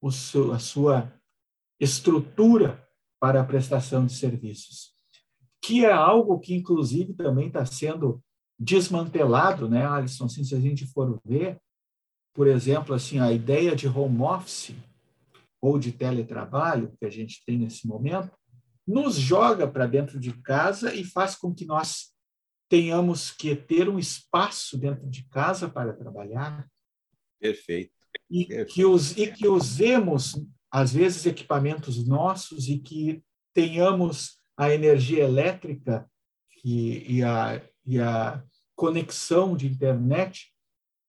o seu, a sua estrutura para a prestação de serviços, que é algo que inclusive também está sendo desmantelado, né, Alisson? Assim, se a gente for ver, por exemplo, assim, a ideia de home office ou de teletrabalho que a gente tem nesse momento, nos joga para dentro de casa e faz com que nós tenhamos que ter um espaço dentro de casa para trabalhar. Perfeito. E, Perfeito. Que, us, e que usemos, às vezes, equipamentos nossos e que tenhamos a energia elétrica e, a, e a conexão de internet.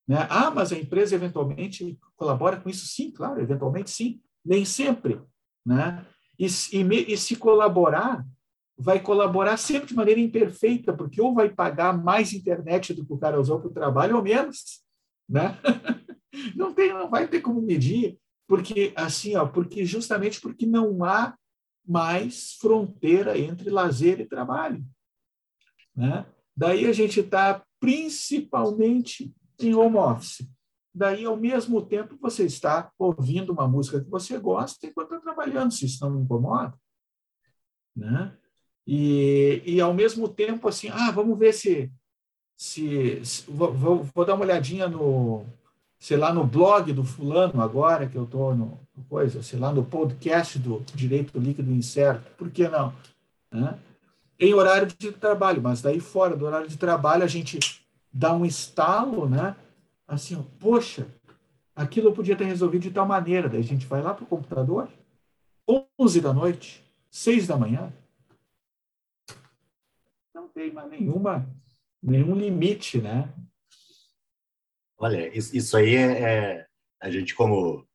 Né? Ah, mas a empresa eventualmente colabora com isso? Sim, claro, eventualmente sim. Nem sempre. Né? E, e, e se colaborar, vai colaborar sempre de maneira imperfeita, porque ou vai pagar mais internet do que o cara usou para o trabalho ou menos, né? Não tem, não vai ter como medir, porque assim, ó, porque justamente porque não há mais fronteira entre lazer e trabalho, né? Daí a gente está principalmente em home office. Daí, ao mesmo tempo, você está ouvindo uma música que você gosta enquanto está trabalhando, se isso não incomoda. Né? E, e ao mesmo tempo, assim, ah, vamos ver se. se, se vou, vou, vou, dar uma olhadinha no, sei lá, no blog do fulano agora, que eu estou no coisa, sei lá, no podcast do Direito Líquido Incerto. Por que não? Né? Em horário de trabalho, mas daí fora do horário de trabalho a gente dá um estalo, né? Assim, ó, poxa, aquilo eu podia ter resolvido de tal maneira. Daí a gente vai lá para o computador, 11 da noite, 6 da manhã, não tem mais nenhuma, nenhum limite, né? Olha, isso aí é, é a gente como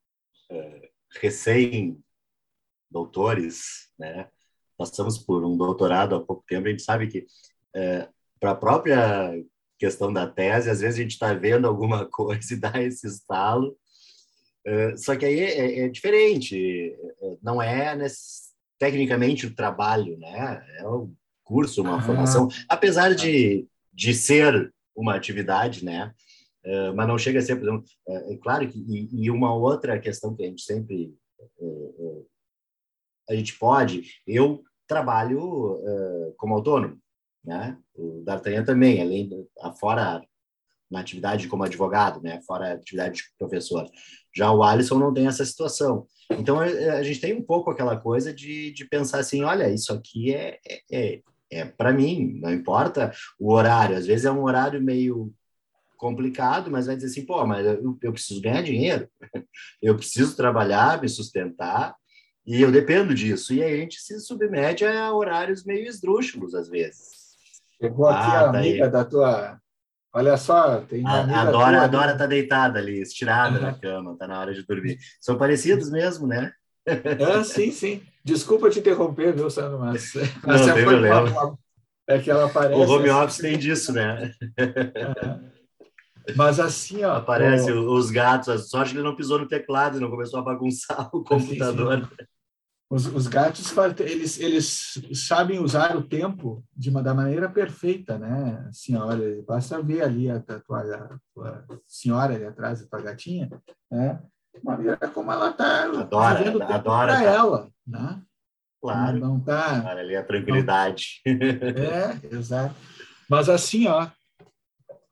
é, recém-doutores, né? Passamos por um doutorado há pouco tempo, a gente sabe que é, para a própria questão da tese, às vezes a gente está vendo alguma coisa e dá esse estalo, é, só que aí é, é diferente, é, não é nesse, tecnicamente o trabalho, né? É o curso, uma ah, formação, apesar de, de ser uma atividade, né? Uh, mas não chega a ser, por exemplo, uh, é claro que, e, e, uma outra questão que a gente sempre, uh, a gente pode, eu trabalho como autônomo, né? O D'Artagnan também, além, fora na atividade como advogado, né? Fora a atividade de professor. Já o Alisson não tem essa situação. Então, a gente tem um pouco aquela coisa de, de pensar assim, olha, isso aqui é, é, é é para mim, não importa o horário. Às vezes é um horário meio complicado, mas vai dizer assim, pô, mas eu, eu preciso ganhar dinheiro, eu preciso trabalhar, me sustentar, e eu dependo disso. E aí a gente se submete a horários meio esdrúxulos, às vezes. Chegou aqui ah, a tá amiga aí. da tua... Olha só, tem uma a, a Dora, a Dora tá deitada ali, estirada na cama, tá na hora de dormir. São parecidos mesmo, né? Ah, sim, sim. Desculpa te interromper, viu, Sandro, mas... Não, não tem problema. Uma, é que ela aparece... O home office tem disso, né? Mas assim, ó... Aparece ó, os gatos, a sorte que ele não pisou no teclado, não começou a bagunçar o computador. Sim, sim. Os, os, gatos, eles, eles sabem usar o tempo de uma, da maneira perfeita, né? Assim, olha, basta ver ali a, a, tua, a tua senhora ali atrás, a tua gatinha, né? maneira como ela está vivendo para tá. ela, né? Claro. Não tá. Para ali a tranquilidade. Não, é, exato. Mas assim, ó,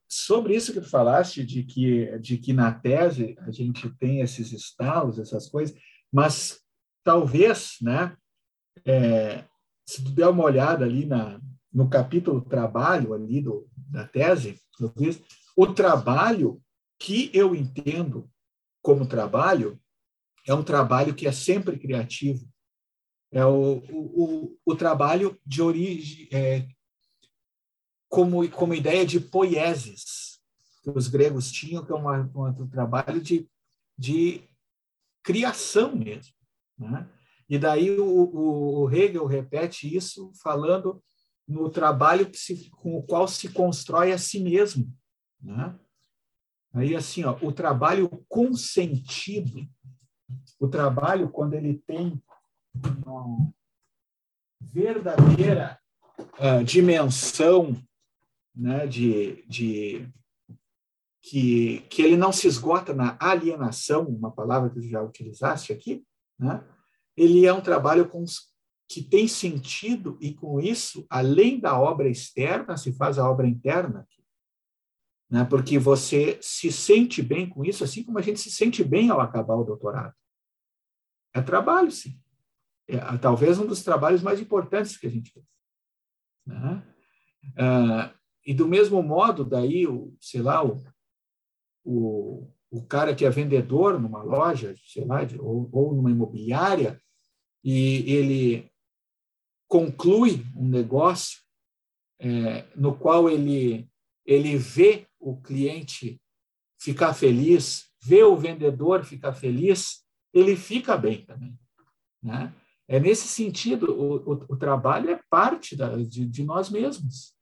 sobre isso que tu falaste de que de que na tese a gente tem esses estalos, essas coisas, mas talvez, né? É, se tu der uma olhada ali na no capítulo trabalho ali do da tese, o trabalho que eu entendo como trabalho é um trabalho que é sempre criativo. É o, o, o, trabalho de origem, é, como, como ideia de poieses, que os gregos tinham, que é uma, um trabalho de, de criação mesmo. Né? E daí o, o, o, Hegel repete isso falando no trabalho se, com o qual se constrói a si mesmo. Né? Aí, assim, ó, o trabalho consentido, o trabalho quando ele tem uma verdadeira uh, dimensão né, de, de que, que ele não se esgota na alienação, uma palavra que já utilizaste aqui, né? ele é um trabalho com, que tem sentido e com isso, além da obra externa, se faz a obra interna, né? porque você se sente bem com isso, assim como a gente se sente bem ao acabar o doutorado. É trabalho, sim. É, talvez um dos trabalhos mais importantes que a gente fez. Né? Ah, e do mesmo modo, daí, o, sei lá, o, o, o cara que é vendedor numa loja, sei lá, ou, ou numa imobiliária, e ele conclui um negócio é, no qual ele, ele vê o cliente ficar feliz, ver o vendedor ficar feliz, ele fica bem também. Né? É nesse sentido, o, o, o trabalho é parte da, de, de nós mesmos.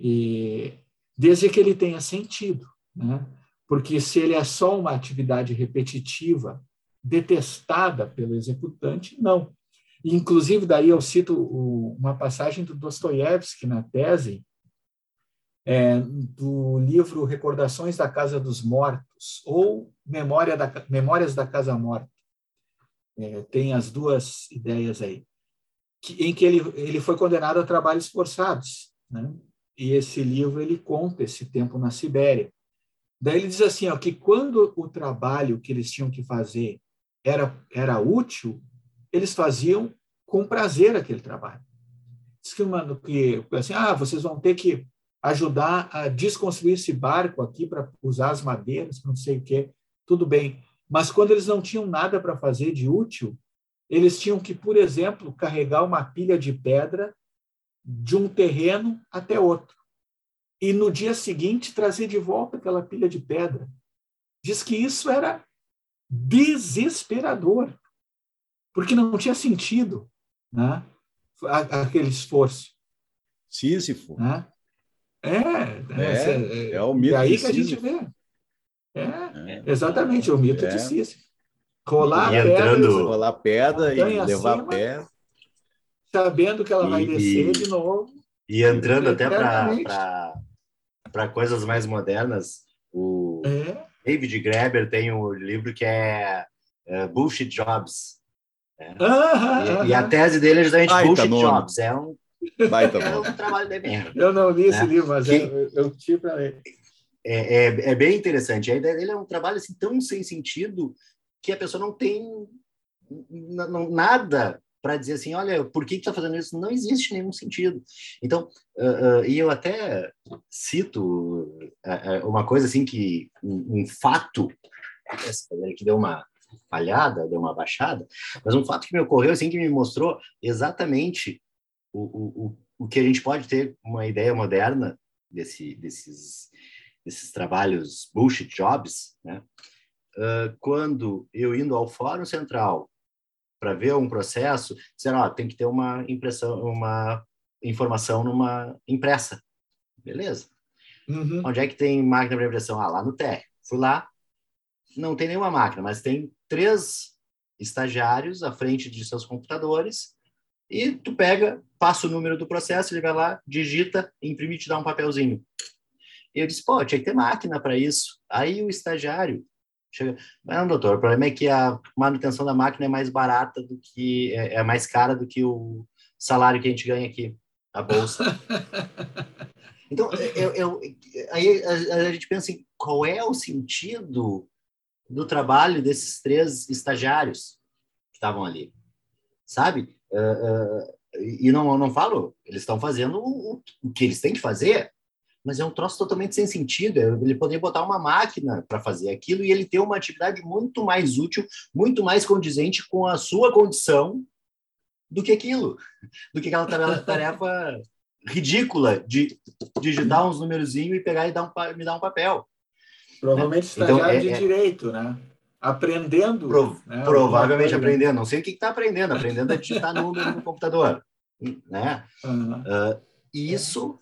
E desde que ele tenha sentido, né? Porque se ele é só uma atividade repetitiva, detestada pelo executante, não. Inclusive, daí eu cito uma passagem do Dostoiévski na tese, é, do livro Recordações da Casa dos Mortos, ou Memória da, Memórias da Casa Morta. É, tem as duas ideias aí. Que, em que ele, ele foi condenado a trabalhos forçados. Né? E esse livro ele conta esse tempo na Sibéria. Daí ele diz assim, ó, que quando o trabalho que eles tinham que fazer era, era útil, eles faziam com prazer aquele trabalho. Diz que, mano, que assim, ah, vocês vão ter que ajudar a desconstruir esse barco aqui para usar as madeiras, não sei o quê. Tudo bem. Mas quando eles não tinham nada para fazer de útil, eles tinham que, por exemplo, carregar uma pilha de pedra de um terreno até outro. E no dia seguinte trazer de volta aquela pilha de pedra. Diz que isso era desesperador, porque não tinha sentido né? aquele esforço. Sísifo. Né? É, é, é, é, o mito é aí que a gente vê. É, é. exatamente, o mito é. de Sísifo. Rolar e pedra, entrando, rolar pedra e levar acima, pé. Sabendo que ela vai e, descer de novo. E entrando até para coisas mais modernas, o é. David Graeber tem um livro que é uh, Bullshit Jobs. Né? Ah, e, e, a tese dele é justamente Ai, Bullshit tá Jobs. É um, é um trabalho de merda. Eu não li esse né? livro, mas que, eu, eu tive para ler. É, é, é, bem interessante. Dele é um trabalho assim, tão sem sentido que a pessoa não tem não, nada para dizer assim, olha, por que está fazendo isso? Não existe nenhum sentido. Então, uh, uh, e eu até cito uh, uma coisa assim que um, um fato que deu uma falhada, deu uma baixada, mas um fato que me ocorreu assim que me mostrou exatamente o, o, o, que a gente pode ter uma ideia moderna desse, desses desses trabalhos bullshit jobs, né? quando eu indo ao Fórum Central para ver um processo, disseram, ó, tem que ter uma impressão, uma informação numa impressa. Beleza. Uhum. Onde é que tem máquina para impressão? Ah, lá no TR. Fui lá, não tem nenhuma máquina, mas tem três estagiários à frente de seus computadores e tu pega, passa o número do processo, ele vai lá, digita, imprime e te dá um papelzinho. E eu disse, pô, tinha que ter máquina para isso. Aí o estagiário Chega, não, doutor, o problema é que a manutenção da máquina é mais barata do que, é, é mais cara do que o salário que a gente ganha aqui, a bolsa. Então, eu, eu, aí a, a, gente pensa em qual é o sentido do trabalho desses três estagiários que estavam ali, sabe? Uh, uh, e não, não falo, eles estão fazendo o, o que eles têm que fazer, mas é um troço totalmente sem sentido. Ele poderia botar uma máquina para fazer aquilo e ele ter uma atividade muito mais útil, muito mais condizente com a sua condição do que aquilo, do que aquela tarefa ridícula de digitar uns numerozinhos e pegar e dar um, me dar um papel. Provavelmente né? estagiário então, é, de é, direito, né? Aprendendo. Prov né? Provavelmente aprendendo. Não sei o que está aprendendo. Aprendendo a digitar número no computador. Né? Uhum. Uh, isso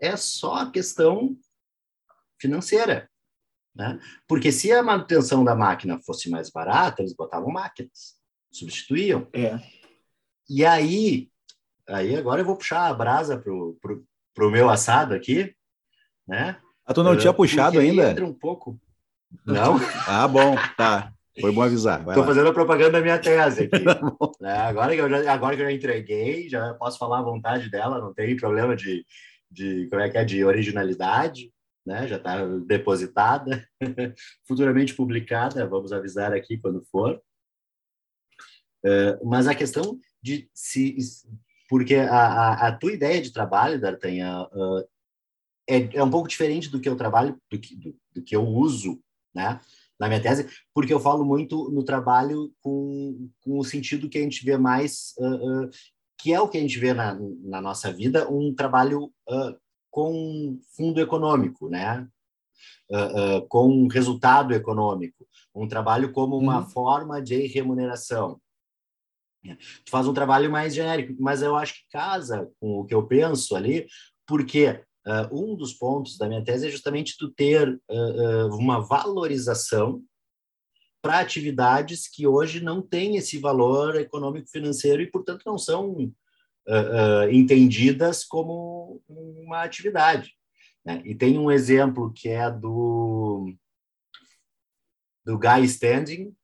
é só a questão financeira. Né? Porque se a manutenção da máquina fosse mais barata, eles botavam máquinas, substituíam. É. E aí, aí agora eu vou puxar a brasa pro, pro, pro meu assado aqui, né? Ah, tu não uh, tinha puxado ainda? Entra um pouco. Não? ah, bom, tá. Foi bom avisar. Estou fazendo a propaganda da minha tese aqui. né? agora, que eu já, agora que eu já entreguei, já posso falar à vontade dela, não tem problema de, de como é que é de originalidade, né? Já está depositada, futuramente publicada. Vamos avisar aqui quando for. Uh, mas a questão de se porque a, a, a tua ideia de trabalho, D'Artagnan, uh, é, é um pouco diferente do que eu trabalho, do que, do, do que eu uso, né? na minha tese, porque eu falo muito no trabalho com, com o sentido que a gente vê mais uh, uh, que é o que a gente vê na, na nossa vida, um trabalho uh, com fundo econômico, né? Uh, uh, com resultado econômico, um trabalho como uma uhum. forma de remuneração. Tu faz um trabalho mais genérico, mas eu acho que casa com o que eu penso ali, porque um dos pontos da minha tese é justamente tu ter uma valorização para atividades que hoje não têm esse valor econômico financeiro e, portanto, não são entendidas como uma atividade. Né? E tem um exemplo que é do do Guy Standing,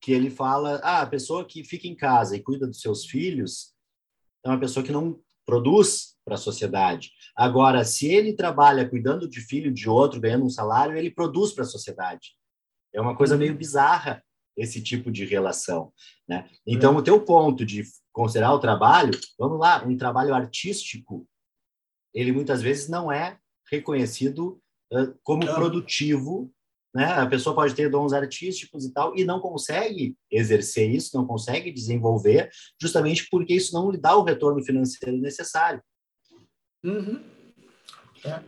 que ele fala, ah, a pessoa que fica em casa e cuida dos seus filhos é uma pessoa que não produz para a sociedade. Agora, se ele trabalha cuidando de filho de outro, ganhando um salário, ele produz para a sociedade. É uma coisa meio bizarra esse tipo de relação, né? Então, é. o teu ponto de considerar o trabalho, vamos lá, um trabalho artístico, ele muitas vezes não é reconhecido uh, como não. produtivo né? A pessoa pode ter dons artísticos e tal, e não consegue exercer isso, não consegue desenvolver, justamente porque isso não lhe dá o retorno financeiro necessário. Uhum. É.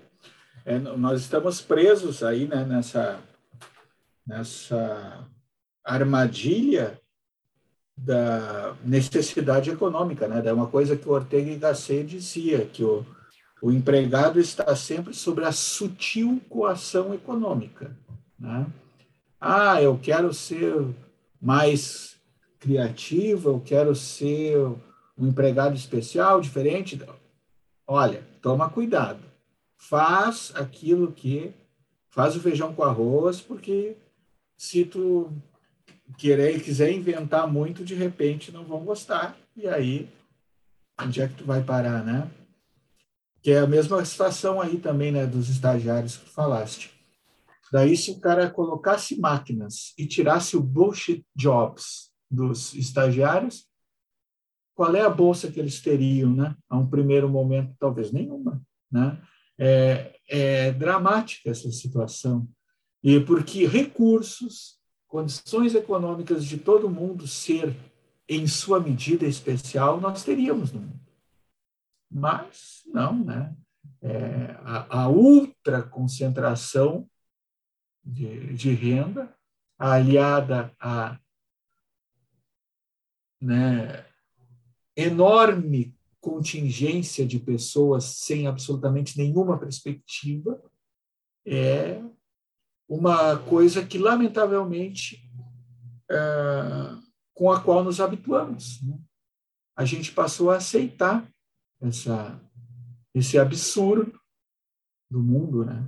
É, nós estamos presos aí né, nessa, nessa armadilha da necessidade econômica, né? É uma coisa que o Ortega y Gasset dizia, que o, o empregado está sempre sobre a sutil coação econômica. Né? Ah, eu quero ser mais criativo, eu quero ser um empregado especial, diferente. Olha, toma cuidado. Faz aquilo que faz o feijão com arroz, porque se tu querer quiser inventar muito, de repente não vão gostar. E aí, onde é que tu vai parar, né? Que é a mesma situação aí também, né, dos estagiários que falaste. Daí, se o cara colocasse máquinas e tirasse o bullshit jobs dos estagiários, qual é a bolsa que eles teriam, né? A um primeiro momento, talvez nenhuma, né? É, é dramática essa situação. E porque recursos, condições econômicas de todo mundo ser em sua medida especial, nós teríamos no mundo. Mas não, né? É, a, a ultra concentração de, de renda, aliada a né, enorme contingência de pessoas sem absolutamente nenhuma perspectiva, é uma coisa que, lamentavelmente, é, com a qual nos habituamos. Né? A gente passou a aceitar essa, esse absurdo do mundo, né?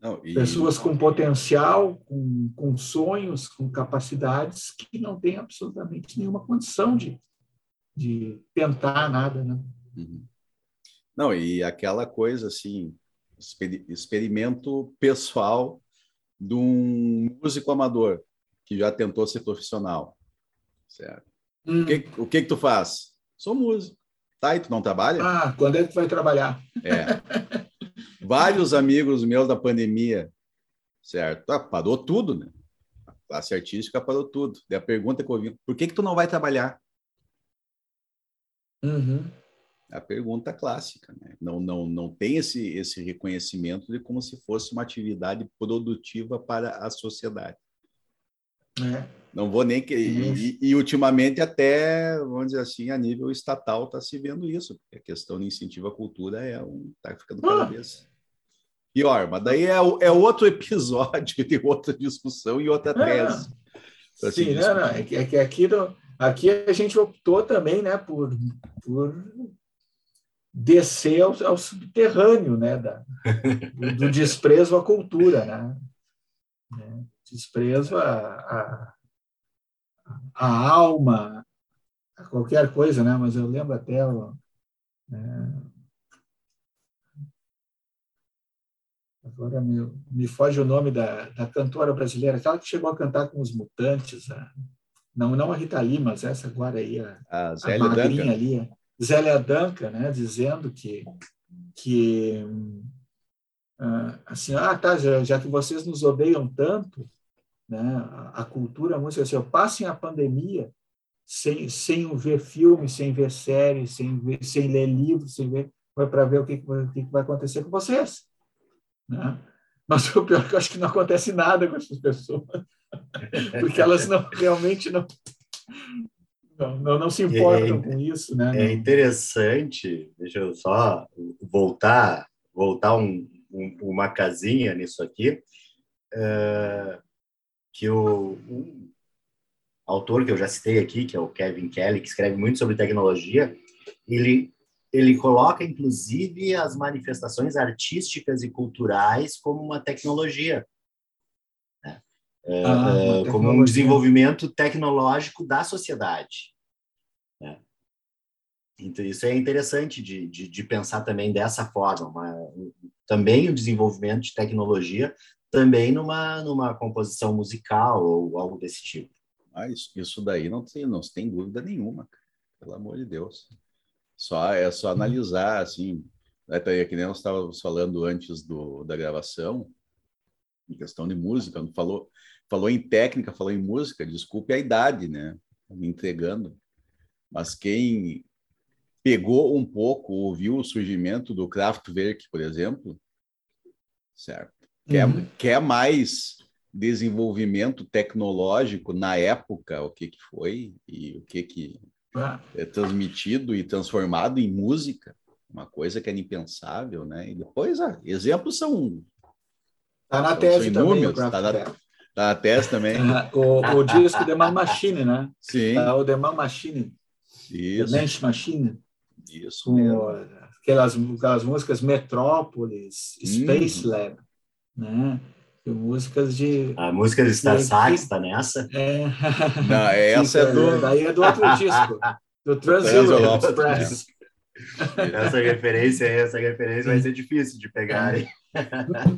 Não, e... Pessoas com potencial, com, com sonhos, com capacidades que não têm absolutamente nenhuma condição de, de tentar nada, né? Uhum. Não, e aquela coisa assim, experimento pessoal de um músico amador que já tentou ser profissional, certo? Hum. O, que, o que que tu faz? Sou músico. Tá, e tu não trabalha? Ah, quando é que tu vai trabalhar? É. Vários amigos meus da pandemia, certo? Ah, parou tudo, né? A classe artística parou tudo. E a pergunta que eu ouvi, por que que tu não vai trabalhar? Uhum. A pergunta clássica, né? Não, não, não tem esse, esse reconhecimento de como se fosse uma atividade produtiva para a sociedade. É. Não vou nem que. E, e, ultimamente, até, vamos dizer assim, a nível estatal está se vendo isso, porque a questão de incentivo à cultura é um. está ficando cada ah. vez pior, mas daí é, é outro episódio, tem outra discussão e outra é. tese. Sim, não, não, é que, é que aqui, no, aqui a gente optou também né, por, por descer ao, ao subterrâneo né, da, do, do, desprezo à cultura, né? né desprezo à, à, alma, a qualquer coisa, né? mas eu lembro até né, agora me, me foge o nome da, da cantora brasileira, aquela que chegou a cantar com os Mutantes, a, não, não a Rita Lee, mas essa agora aí, a, a, a magrinha ali, Zélia Duncan, né, dizendo que, que uh, assim, ah, tá, já, já, que vocês nos odeiam tanto, né, a, cultura, a música, assim, passem a pandemia sem, sem ver filme, sem ver série, sem, ver, sem ler livros, sem ver, para ver o que, o que vai acontecer com vocês. Né? Mas o pior é que eu acho que não acontece nada com essas pessoas, porque elas não realmente não, não, não, não, se importam é, com isso, né? É interessante, deixa eu só voltar, voltar um, um, uma casinha nisso aqui, é, que o um autor que eu já citei aqui, que é o Kevin Kelly, que escreve muito sobre tecnologia, ele ele coloca inclusive as manifestações artísticas e culturais como uma tecnologia, é, ah, é, como um desenvolvimento tecnológico da sociedade. Né? Então isso é interessante de, de, de pensar também dessa forma, uma, também o desenvolvimento de tecnologia também numa numa composição musical ou algo desse tipo. Ah, isso, isso daí não tem não tem dúvida nenhuma, pelo amor de Deus. Só é só analisar assim, até né, que nem nós estávamos falando antes do, da gravação, em questão de música, não falou falou em técnica, falou em música, desculpe a idade, né? Me entregando. Mas quem pegou um pouco, ouviu o surgimento do Kraftwerk, por exemplo, certo? Quer, uhum. quer mais desenvolvimento tecnológico na época, o que, que foi e o que, que é transmitido e transformado em música, uma coisa que era impensável, né? E depois, ah, exemplos são. Está na tese também. Está na, tá na tese também. o, o disco The Man Machine, né? Sim. Tá, o The Man Machine. Isso. The Mensch Machine. Isso. Com aquelas, aquelas músicas Metrópolis, Space hum. Lab, né? músicas de. A música de Star Sax está nessa? É. Não, essa é do. Daí é do outro disco, do Trans-Europe Express. Essa referência, essa referência vai ser difícil de pegar. Hein?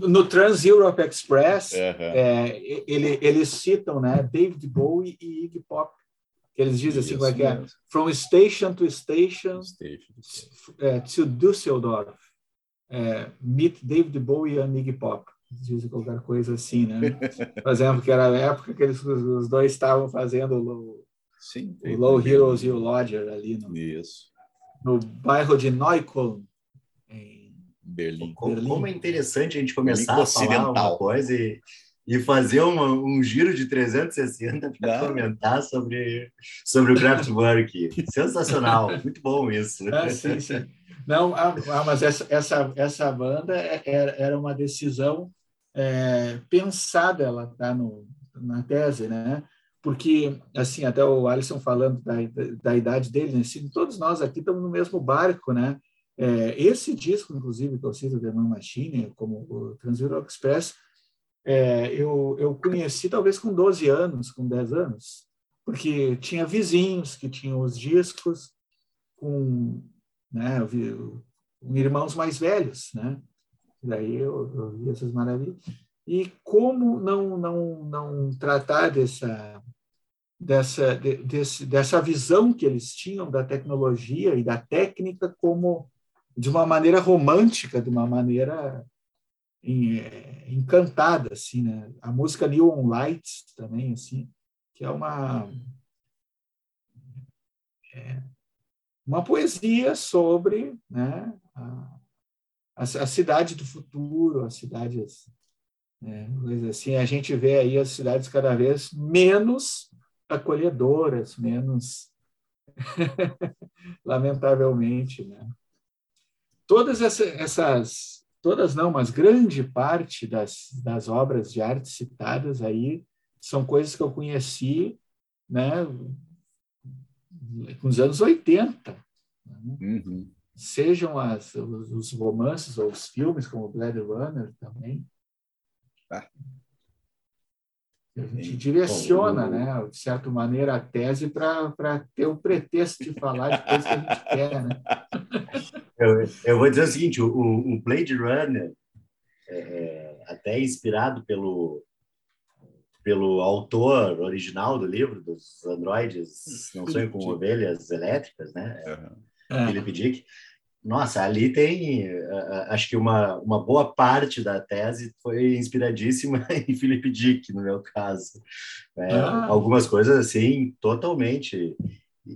No Trans-Europe Express, uhum. é, ele, eles citam né, David Bowie e Iggy Pop. Eles dizem assim, como é que é? From station to station, station. É, to Düsseldorf. É, meet David Bowie and Iggy Pop dizem qualquer coisa assim, né? Por exemplo, que era a época que eles, os dois estavam fazendo o, Sim, o Low Heroes e o Lodger ali no, Isso. no bairro de Neukölln, Berlim. Como, como é interessante a gente começar a falar uma coisa e, e fazer uma, um giro de 360 para comentar sobre, sobre o Kraftwerk. Sensacional, muito bom isso. Ah, sim, sim. Não, ah, ah, mas essa, essa, essa banda é, era, era uma decisão é, pensada, ela está na tese, né? Porque, assim, até o Alisson falando da, da idade dele, né? assim, todos nós aqui estamos no mesmo barco, né? É, esse disco, inclusive, que eu cito, The Man Machine, como o Trans-Europe Express, é, eu, eu conheci talvez com 12 anos, com 10 anos, porque tinha vizinhos que tinham os discos com né? Com irmãos mais velhos, né? Daí eu, eu vi essas maravilhas. E como não não não tratar dessa dessa de, desse, dessa visão que eles tinham da tecnologia e da técnica como de uma maneira romântica, de uma maneira encantada assim, né? A música Neon Lights também assim, que é uma é, uma poesia sobre né, a, a, cidade do futuro, as cidades, né, assim, a gente vê aí as cidades cada vez menos acolhedoras, menos, lamentavelmente, né? Todas essas, todas não, mas grande parte das, das obras de arte citadas aí são coisas que eu conheci, né, nos anos 80. Né? Uhum. Sejam as, os, romances ou os filmes, como Blade Runner também. Ah. A gente direciona, Bom, né, de certa maneira, a tese para ter o pretexto de falar de coisas que a gente quer. Né? Eu, eu vou dizer o seguinte: o, o Blade Runner, é, é até inspirado pelo, pelo autor original do livro, dos androides Não Sonham com Ovelhas Elétricas, né? Uhum. Philip Dick. Nossa, ali tem, acho que uma, uma boa parte da tese foi inspiradíssima em Philip Dick, no meu caso. É, ah. Algumas coisas, assim, totalmente.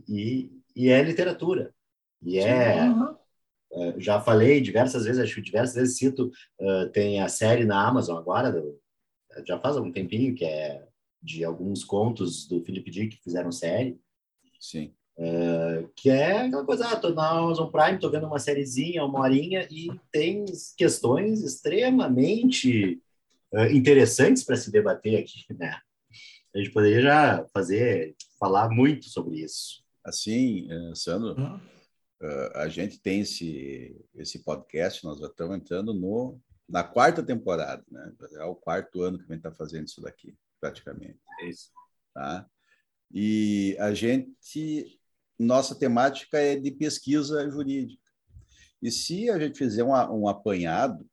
E, e é literatura. E é... Uhum. Já falei diversas vezes, acho que diversas vezes cito, uh, tem a série na Amazon agora, do, já faz algum tempinho, que é de alguns contos do Philip Dick que fizeram série. Sim. Uh, que é aquela coisa, ah, tô na Amazon Prime, tô vendo uma sériezinha, uma horinha, e tem questões extremamente uh, interessantes para se debater aqui, né? A gente poderia já fazer, falar muito sobre isso. Assim, Sandro, hum. a gente tem esse, esse podcast, nós já estamos entrando no, na quarta temporada, né? É o quarto ano que a gente está fazendo isso daqui, praticamente. É isso. Tá? E a gente nossa temática é de pesquisa jurídica. E se a gente fizer um, um apanhado,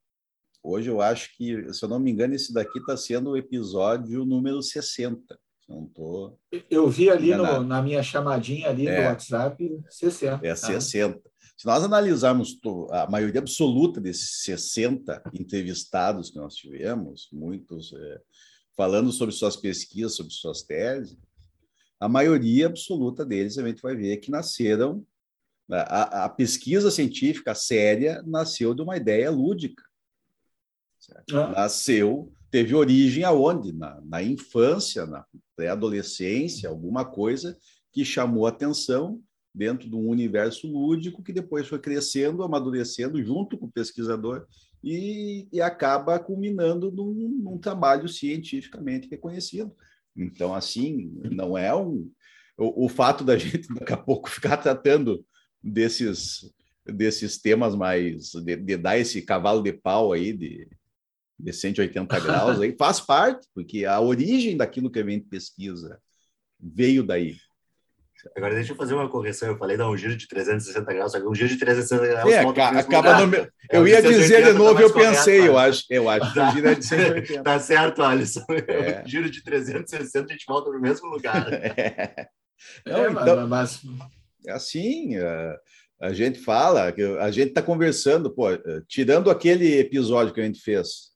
hoje eu acho que, se eu não me engano, esse daqui está sendo o episódio número 60. Não tô eu vi ali no, na minha chamadinha ali é, no WhatsApp 60. É 60. Ah. Se nós analisarmos a maioria absoluta desses 60 entrevistados que nós tivemos, muitos é, falando sobre suas pesquisas, sobre suas teses, a maioria absoluta deles a gente vai ver que nasceram. Né, a, a pesquisa científica séria nasceu de uma ideia lúdica. Ah. Nasceu, teve origem aonde? Na, na infância, na pré-adolescência, alguma coisa que chamou atenção dentro de um universo lúdico que depois foi crescendo, amadurecendo junto com o pesquisador e, e acaba culminando num, num trabalho cientificamente reconhecido. Então, assim, não é um. O, o fato da gente daqui a pouco ficar tratando desses, desses temas mais. De, de dar esse cavalo de pau aí de, de 180 graus aí faz parte, porque a origem daquilo que a gente pesquisa veio daí. Agora deixa eu fazer uma correção. Eu falei, dar um giro de 360 graus, só que um giro de 360 graus. É, acaba no... É, eu ia dizer de novo, tá eu pensei, correto, eu acho, eu acho que o giro é de 180. tá certo, Alisson. É. giro de 360, a gente volta no mesmo lugar. É. Não, é, então, mas... É assim, a, a gente fala, a gente está conversando, pô, tirando aquele episódio que a gente fez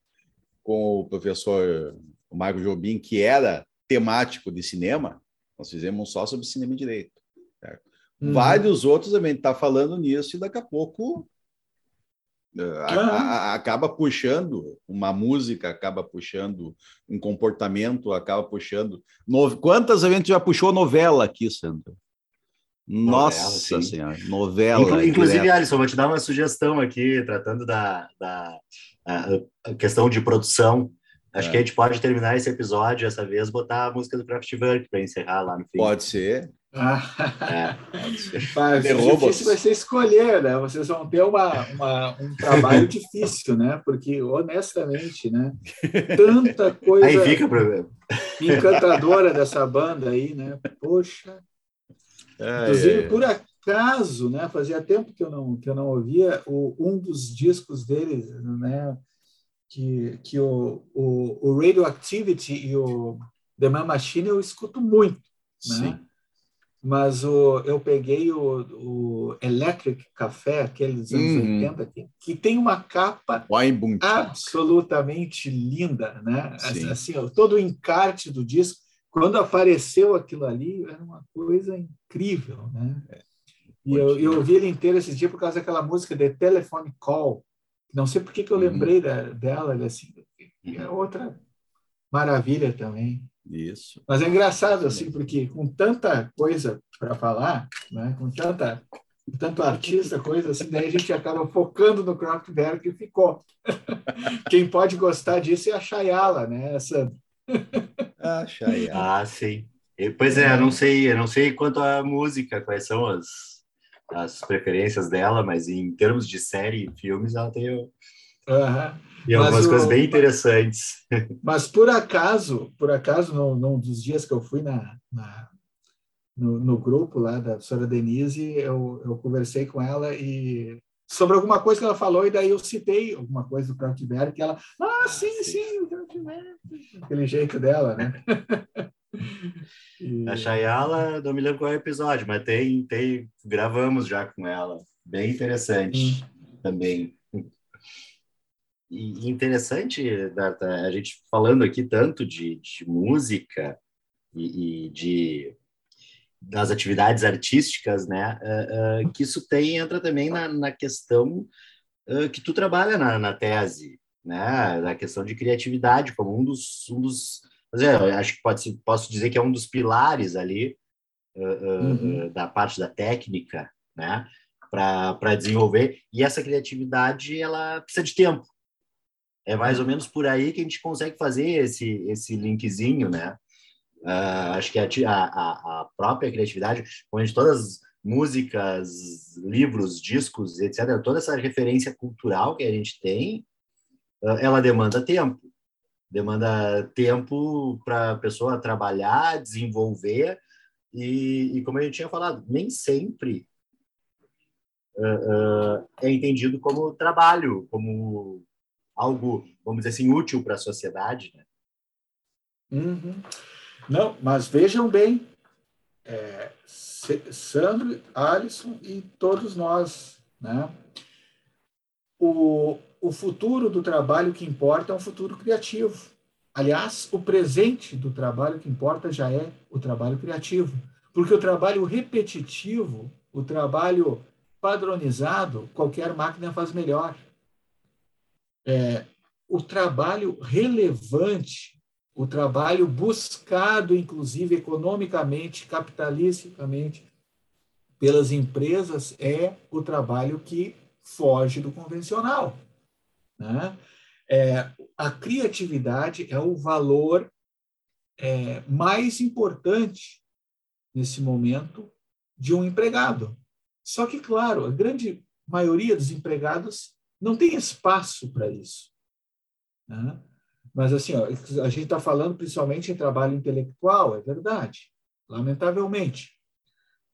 com o professor Marco Jobim, que era temático de cinema, nós fizemos só sobre cinema e direito. Uhum. Vários outros também estão tá falando nisso e daqui a pouco uh, a, a, acaba puxando uma música, acaba puxando um comportamento, acaba puxando. No... Quantas a gente já puxou novela aqui, Sandro? Nossa novela, Senhora, novela. Inclu inclusive, Alisson, vou te dar uma sugestão aqui, tratando da, da a questão de produção. Acho é. que a gente pode terminar esse episódio, essa vez, botar a música do Kraftwerk para encerrar lá no fim. Pode ser. Ah. É, pode ser. Mas difícil vai ser escolher, né? Vocês vão ter uma, uma, um trabalho difícil, né? Porque, honestamente, né? Tanta coisa aí fica problema. encantadora dessa banda aí, né? Poxa. É, Inclusive, é. por acaso, né? Fazia tempo que eu não, que eu não ouvia o, um dos discos deles, né? que, que o, o, o Radioactivity e o The Man Machine eu escuto muito, né? Sim. Mas o, eu peguei o, o Electric Café, aquele dos anos uhum. 80, que, que tem uma capa absolutamente linda, né? Sim. Assim, todo o encarte do disco, quando apareceu aquilo ali, era uma coisa incrível, né? É. E eu, eu ouvi ele inteiro esse dia por causa daquela música The Telephone Call, não sei por que, que eu uhum. lembrei uhum. da, dela, assim, é outra maravilha também. Isso. Mas é engraçado, assim, porque com tanta coisa para falar, né, com tanta tanto artista, coisa assim, daí a gente acaba focando no Kraftwerk e ficou. Quem pode gostar disso é a Chayala, né? Essa... a Chayala. Ah, sim. Pois é, eu não sei, eu não sei quanto à música, quais são as as preferências dela, mas em termos de série e filmes, ela tem, uhum. tem algumas o, coisas bem interessantes. Mas por acaso, por acaso, num, num dos dias que eu fui na, na no, no, grupo lá da professora Denise, eu, eu conversei com ela e sobre alguma coisa que ela falou, e daí eu citei alguma coisa do Kraftwerk, que ela, ah, sim, sim, o Kraftwerk, aquele jeito dela, né? A Chayala, não me lembro qual é o episódio, mas tem, tem, gravamos já com ela. Bem interessante hum. também. E interessante a gente falando aqui tanto de, de música e, e, de das atividades artísticas, né? Uh, uh, que isso tem entra também na, na questão uh, que tu trabalha na, na tese, né? Na questão de criatividade como um dos, um dos Mas é, eu acho que pode, posso dizer que é um dos pilares ali uh, uhum. da parte da técnica, né? Para desenvolver. E essa criatividade, ela precisa de tempo. É mais ou menos por aí que a gente consegue fazer esse, esse linkzinho, né? Uh, acho que a, a, a, própria criatividade, onde todas músicas, livros, discos, etc., toda essa referência cultural que a gente tem, uh, ela demanda tempo. Demanda tempo para a pessoa trabalhar, desenvolver, e, e, como a gente tinha falado, nem sempre uh, é entendido como trabalho, como algo, vamos dizer assim, útil para a sociedade. Né? Uhum. Não, mas vejam bem, é, Sandro, Alisson e todos nós, né? O, o futuro do trabalho que importa é um futuro criativo. Aliás, o presente do trabalho que importa já é o trabalho criativo, porque o trabalho repetitivo, o trabalho padronizado, qualquer máquina faz melhor. É, o trabalho relevante o trabalho buscado, inclusive economicamente, capitalisticamente, pelas empresas, é o trabalho que foge do convencional. Né? É, a criatividade é o valor é, mais importante nesse momento de um empregado. Só que, claro, a grande maioria dos empregados não tem espaço para isso. Né? Mas, assim, ó, a gente está falando principalmente em trabalho intelectual, é verdade, lamentavelmente.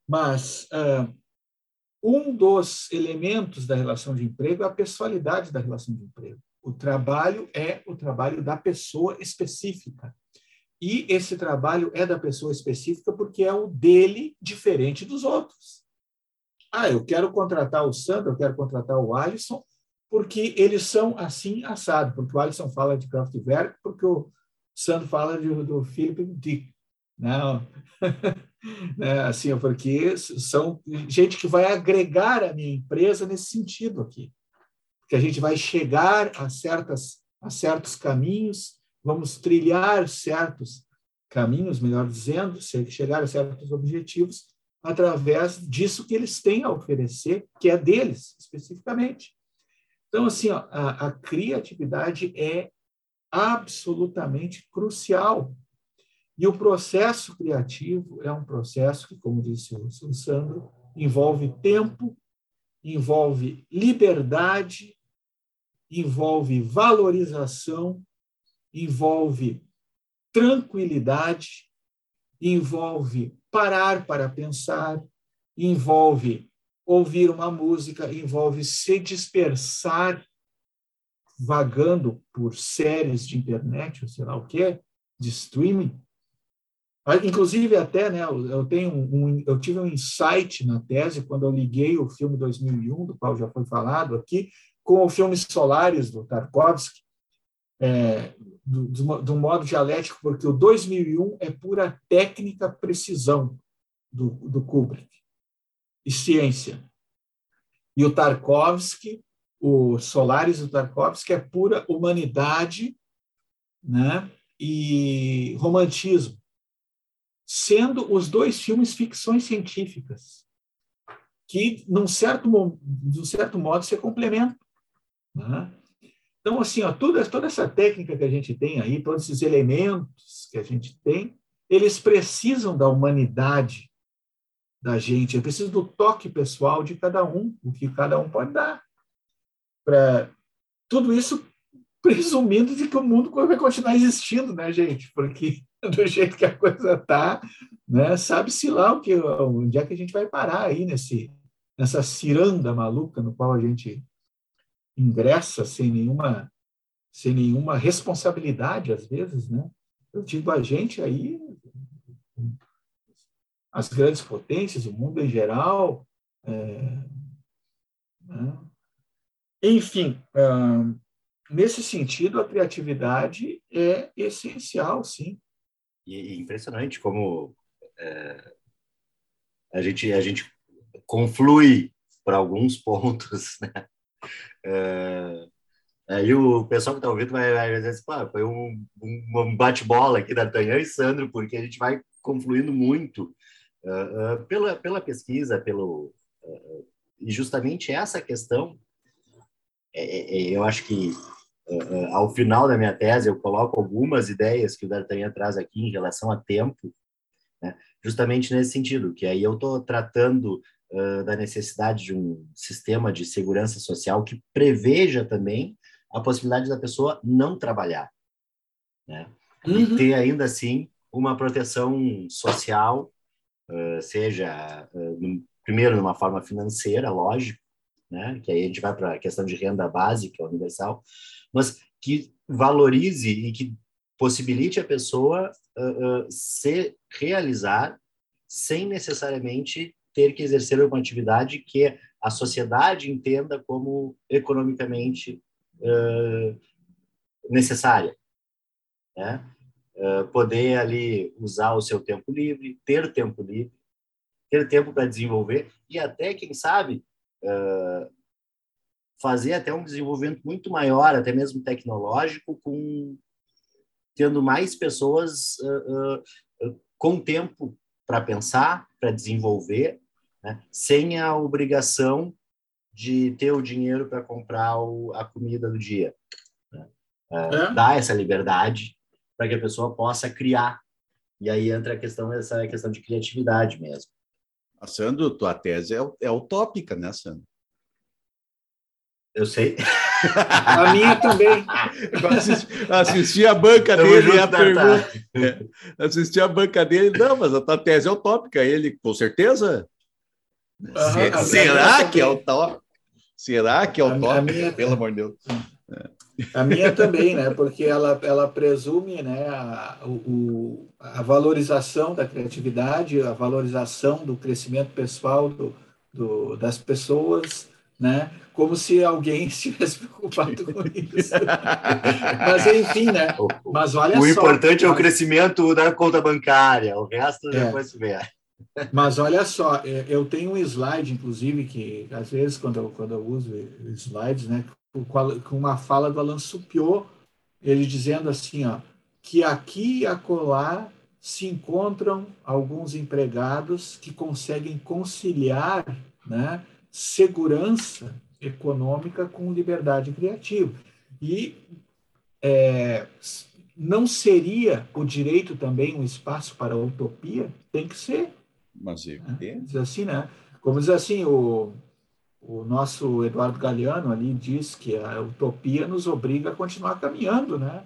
Mas uh, um dos elementos da relação de emprego é a pessoalidade da relação de emprego. O trabalho é o trabalho da pessoa específica. E esse trabalho é da pessoa específica porque é o dele diferente dos outros. Ah, eu quero contratar o Sandro, eu quero contratar o Alisson, porque eles são assim assado, porque o Alisson fala de Kraftwerk, porque o Sandro fala de, do Philip Dick. Não, né? assim, porque são gente que vai agregar a minha empresa nesse sentido aqui. Que a gente vai chegar a, certas, a certos caminhos, vamos trilhar certos caminhos, melhor dizendo, chegar a certos objetivos através disso que eles têm a oferecer, que é deles, especificamente. Então, assim, ó, a, a criatividade é absolutamente crucial. E o processo criativo é um processo que, como disse o Sandro, envolve tempo, envolve liberdade, envolve valorização, envolve tranquilidade, envolve parar para pensar, envolve ouvir uma música envolve se dispersar vagando por séries de internet, ou sei lá o que, de streaming. Inclusive até, né, eu tenho um, eu tive um insight na tese quando eu liguei o filme 2001, do qual já foi falado aqui, com o filme Solares do Tarkovsky, é, do, do, do modo dialético, porque o 2001 é pura técnica precisão do, do Kubrick e ciência. E o Tarkovsky, o Solaris do Tarkovsky é pura humanidade né? e romantismo, sendo os dois filmes ficções científicas, que, num certo, num certo modo, se complementam. Né? Então, assim, ó, toda, toda essa técnica que a gente tem aí, todos esses elementos que a gente tem, eles precisam da humanidade da gente, eu preciso do toque pessoal de cada um, o que cada um pode dar. Para tudo isso presumindo de que o mundo vai continuar existindo, né, gente? Porque do jeito que a coisa está, né, sabe-se lá o que, onde é que a gente vai parar aí nesse, nessa ciranda maluca no qual a gente ingressa sem nenhuma, sem nenhuma responsabilidade, às vezes, né? Eu digo a gente aí, as grandes potências, o mundo em geral. É, né? Enfim, é, nesse sentido, a criatividade é essencial, sim. E impressionante como é, a, gente, a gente conflui para alguns pontos, né? É, Aí o pessoal que está ouvindo vai, vai dizer assim, foi um, um bate-bola aqui da Tanhã e Sandro, porque a gente vai confluindo muito uh, uh, pela, pela pesquisa, pelo, uh, e justamente essa questão, é eu acho que ao final da minha tese eu coloco algumas ideias que o D'Artagnan traz aqui em relação a tempo, né? justamente nesse sentido, que aí eu estou tratando da necessidade de um sistema de segurança social que preveja também a possibilidade da pessoa não trabalhar, né? Uhum. E ter ainda assim uma proteção social, uh, seja uh, no, primeiro numa forma financeira, lógico, né? Que aí a gente vai para a questão de renda básica universal, mas que valorize e que possibilite a pessoa uh, se realizar sem necessariamente ter que exercer uma atividade que a sociedade entenda como economicamente uh, necessária, né? Uh, poder ali usar o seu tempo livre, ter tempo livre, ter tempo para desenvolver e até, quem sabe, uh, fazer até um desenvolvimento muito maior, até mesmo tecnológico, com tendo mais pessoas com tempo para pensar, para desenvolver, né? sem a obrigação de ter o dinheiro para comprar o, a comida do dia. Né? É, é. Dar essa liberdade para que a pessoa possa criar. E aí entra a questão, essa questão de criatividade mesmo. A Sandro, tua tese é, é utópica, né, Sandro? Eu sei. A minha também. Assisti, assisti a banca Tamo dele e a pergunta. É, assisti a banca dele, não, mas a tua tese é utópica. Ele, com certeza. Uhum, será que é utópica? Será que é o top? Minha... Pelo amor de Deus. A minha também, né? Porque ela, ela presume né, a, o, a valorização da criatividade, a valorização do crescimento pessoal do, do, das pessoas, né? Como se alguém estivesse preocupado com isso. Mas enfim, né? Mas olha o só. O importante é o crescimento da conta bancária, o resto é. depois se vê. Mas olha só, é, eu tenho um slide, inclusive, que às vezes quando eu, quando eu uso slides, né, com uma fala do Alan Supiot, ele dizendo assim, ó, que aqui e acolá se encontram alguns empregados que conseguem conciliar né, segurança econômica com liberdade criativa. E é, não seria o direito também um espaço para a utopia? Tem que ser. Mas é. Diz assim, né? Como diz assim, o, o nosso Eduardo Galeano ali diz que a utopia nos obriga a continuar caminhando, né?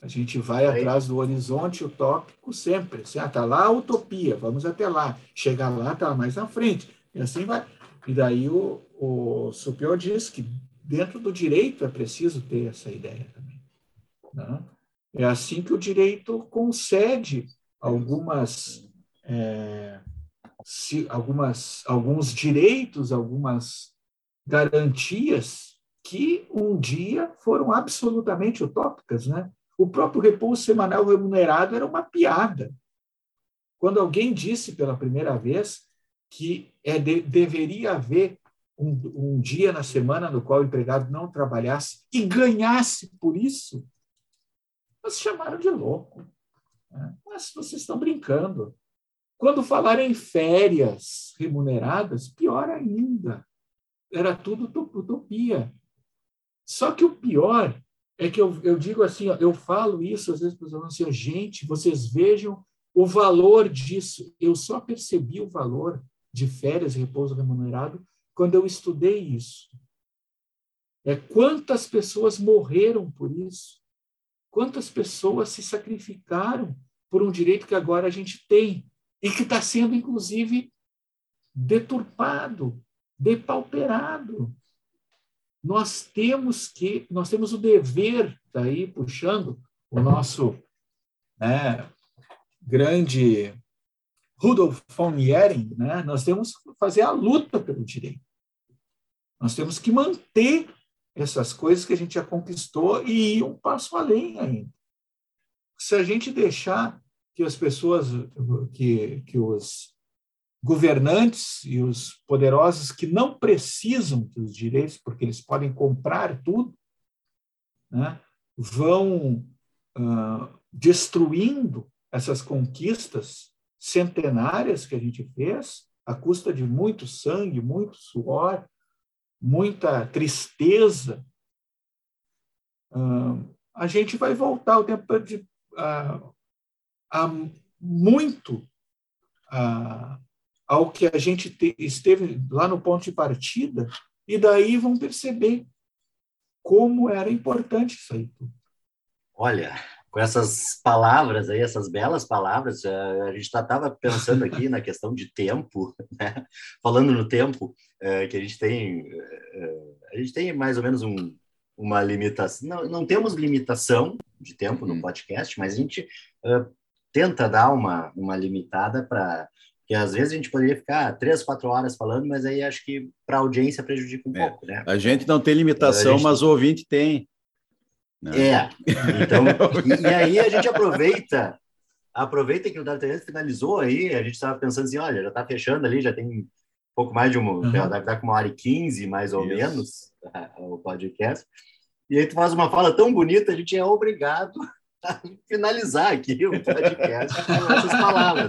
A gente vai atrás do horizonte utópico sempre. Assim, ah, tá lá a utopia, vamos até lá. Chegar lá, tá mais na frente. E assim vai. E daí o, o Supior diz que dentro do direito é preciso ter essa ideia também. Né? É assim que o direito concede algumas é, se, algumas, alguns direitos, algumas garantias que um dia foram absolutamente utópicas, né? O próprio repouso semanal remunerado era uma piada. Quando alguém disse pela primeira vez que é de, deveria haver um, um, dia na semana no qual o empregado não trabalhasse e ganhasse por isso, nós chamaram de louco. Né? Mas vocês estão brincando. Quando falaram em férias remuneradas, pior ainda. Era tudo utopia. Só que o pior é que eu, eu digo assim, eu falo isso às vezes para os alunos assim, gente, vocês vejam o valor disso. Eu só percebi o valor de férias repouso remunerado quando eu estudei isso. É quantas pessoas morreram por isso? Quantas pessoas se sacrificaram por um direito que agora a gente tem? e que está sendo, inclusive, deturpado, depauperado. Nós temos que, nós temos o dever, daí puxando o nosso né, grande Rudolf von Jering, né, nós temos que fazer a luta pelo direito. Nós temos que manter essas coisas que a gente já conquistou e ir um passo além ainda. Se a gente deixar que as pessoas, que, que os governantes e os poderosos que não precisam dos direitos, porque eles podem comprar tudo, né, vão uh, destruindo essas conquistas centenárias que a gente fez, à custa de muito sangue, muito suor, muita tristeza, a gente vai voltar o tempo de, uh, a muito uh, ao que a gente te, esteve lá no ponto de partida, e daí vão perceber como era importante isso aí. Olha, com essas palavras aí, essas belas palavras, a gente estava pensando aqui na questão de tempo, né? falando no tempo, é, que a gente tem, é, a gente tem mais ou menos um, uma limitação, não, não temos limitação de tempo no uhum. podcast, mas a gente é, tenta dar uma, uma limitada para que às vezes a gente poderia ficar três, quatro horas falando, mas aí acho que para a audiência prejudica um é, pouco, né? A gente não tem limitação, gente... mas o ouvinte tem. Né? É, então, e, e, aí a gente aproveita, aproveita que o D'Artagnan finalizou aí, a gente estava pensando assim, olha, já está fechando ali, já tem pouco mais de uma, uhum. deve estar com uma hora e quinze, mais ou Isso. menos, o podcast, e aí tu faz uma fala tão bonita, a gente é obrigado finalizar aqui o podcast com essas palavras.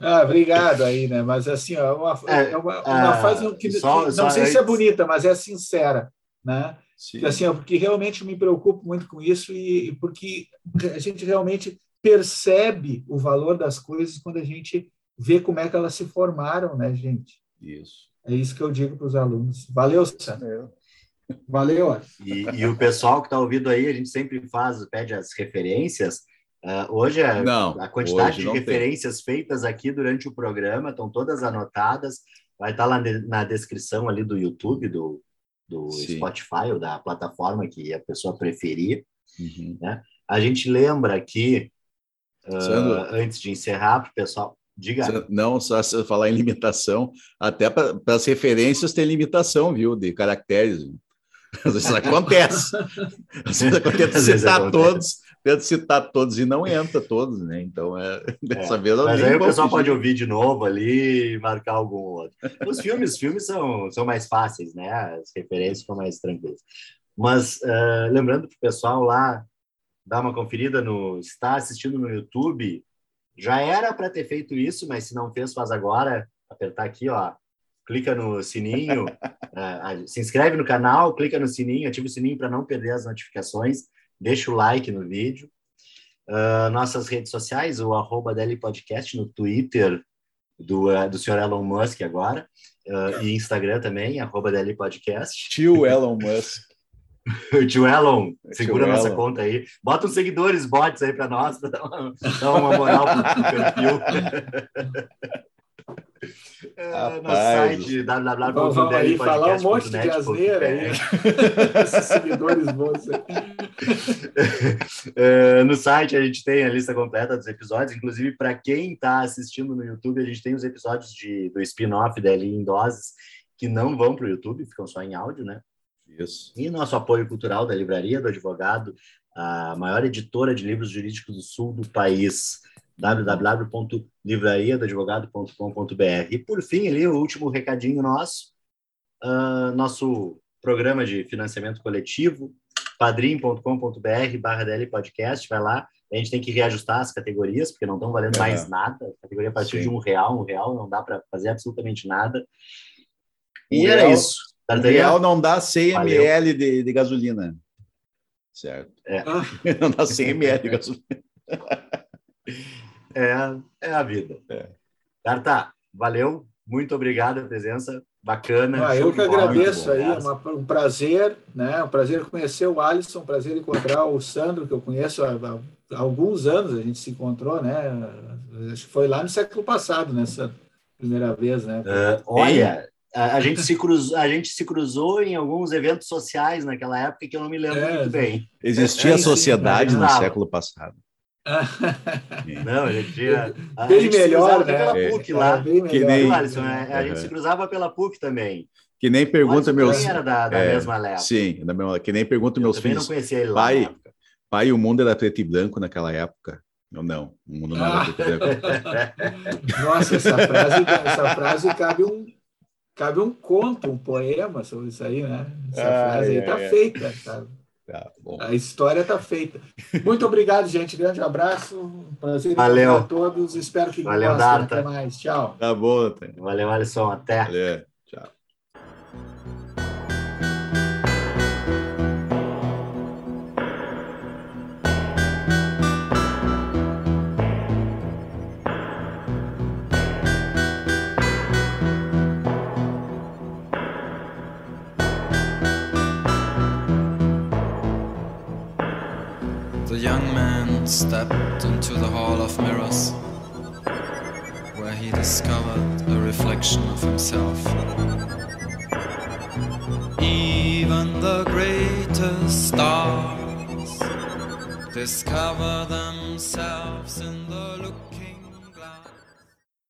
Ah, obrigado aí, né? Mas assim, ó, uma, é, é uma, uma ah, frase que, só, que não sei se é bonita, mas é sincera, né? Sim. Assim, ó, porque realmente me preocupo muito com isso e, e porque a gente realmente percebe o valor das coisas quando a gente vê como é que elas se formaram, né, gente? Isso. É isso que eu digo para os alunos. Valeu, Sandro. Valeu. E, e o pessoal que está ouvindo aí, a gente sempre faz, pede as referências. Uh, hoje a, Não, a quantidade de referências tem. feitas aqui durante o programa estão todas anotadas. Vai estar tá lá na descrição ali do YouTube, do, do Spotify ou da plataforma que a pessoa preferir. Uhum. Né? A gente lembra aqui, uh, antes de encerrar, para o pessoal. Diga. Não, só se falar em limitação, até para as referências tem limitação, viu, de caracteres. Às vezes acontece. Às vezes acontece citar todos, tenta citar todos e não entra todos, né? Então, é, dessa é, vez... Mas aí o pessoal pode ouvir de novo ali e marcar algum outro. Os filmes, os filmes são, são mais fáceis, né? As referências são mais tranquilas. Mas, uh, lembrando para o pessoal lá, dar uma conferida no... Está assistindo no YouTube, já era para ter feito isso, mas se não fez, faz agora. Apertar aqui, ó, clica no sininho, uh, se inscreve no canal, clica no sininho, ativa o sininho para não perder as notificações, deixa o like no vídeo. Uh, nossas redes sociais, o arroba Deli Podcast no Twitter do, uh, do senhor Elon Musk agora, e Instagram também, arroba Deli Podcast. Tio Elon Musk. tio Elon, segura tio nossa Elon. conta aí. Bota uns seguidores bots aí para nós, para dar uma moral pro perfil. É, no site www.delipodcast.net. falar um monte de asneira aí. Esses seguidores bons. é, no site a gente tem a lista completa dos episódios. Inclusive, para quem está assistindo no YouTube, a gente tem os episódios de, do spin-off da Eli em Doses que não vão para o YouTube, ficam só em áudio, né? Isso. E nosso apoio cultural da Livraria do Advogado, a maior editora de livros jurídicos do sul do país www.livrariadoadvogado.com.br. E por fim, ali, o último recadinho nosso, uh, nosso programa de financiamento coletivo, padrim.com.br barra DL Podcast, vai lá, a gente tem que reajustar as categorias, porque não estão valendo é. mais nada, a categoria a partir Sim. de um real, um real não dá para fazer absolutamente nada. E um era real, isso. Um real não dá 100 ml de, de, gasolina. Certo. É. não dá 100 ml de gasolina. É, é a vida. É. Carta, valeu, muito obrigado a presença, bacana. Ah, eu que agradeço aí, uma, um prazer, né? Um prazer conhecer o Alisson, um prazer encontrar o Sandro, que eu conheço há, há alguns anos, a gente se encontrou, né? Acho que foi lá no século passado, nessa primeira vez, né? Uh, olha, a, a, gente se cruzou, a gente se cruzou em alguns eventos sociais naquela época que eu não me lembro é, muito bem. Existia é, sociedade sim, no século passado. Não, ele tinha. A bem gente melhor, né? Pela é, PUC é, lá. É, que nem, Alisson, né? A gente se cruzava pela PUC também. Que nem pergunta meus. era da, da é, mesma leva. Sim, da mesma, que nem pergunta meus filhos. não conhecia ele lá. Pai, pai, o mundo era preto e branco naquela época. Não, não, o mundo não era preto e branco. Nossa, essa frase, essa frase cabe um, cabe um conto, um poema sobre isso aí, né? Essa ah, frase aí tá feita, sabe? Tá a história está feita. Muito obrigado, gente. Grande abraço. Um prazer Valeu. a todos. Espero que Valeu, gostem. Até mais. Tchau. Tá bom, tá. Valeu, Alisson. Até. Valeu. Stepped into the hall of mirrors, where he discovered a reflection of himself. Even the greatest stars discover themselves in the look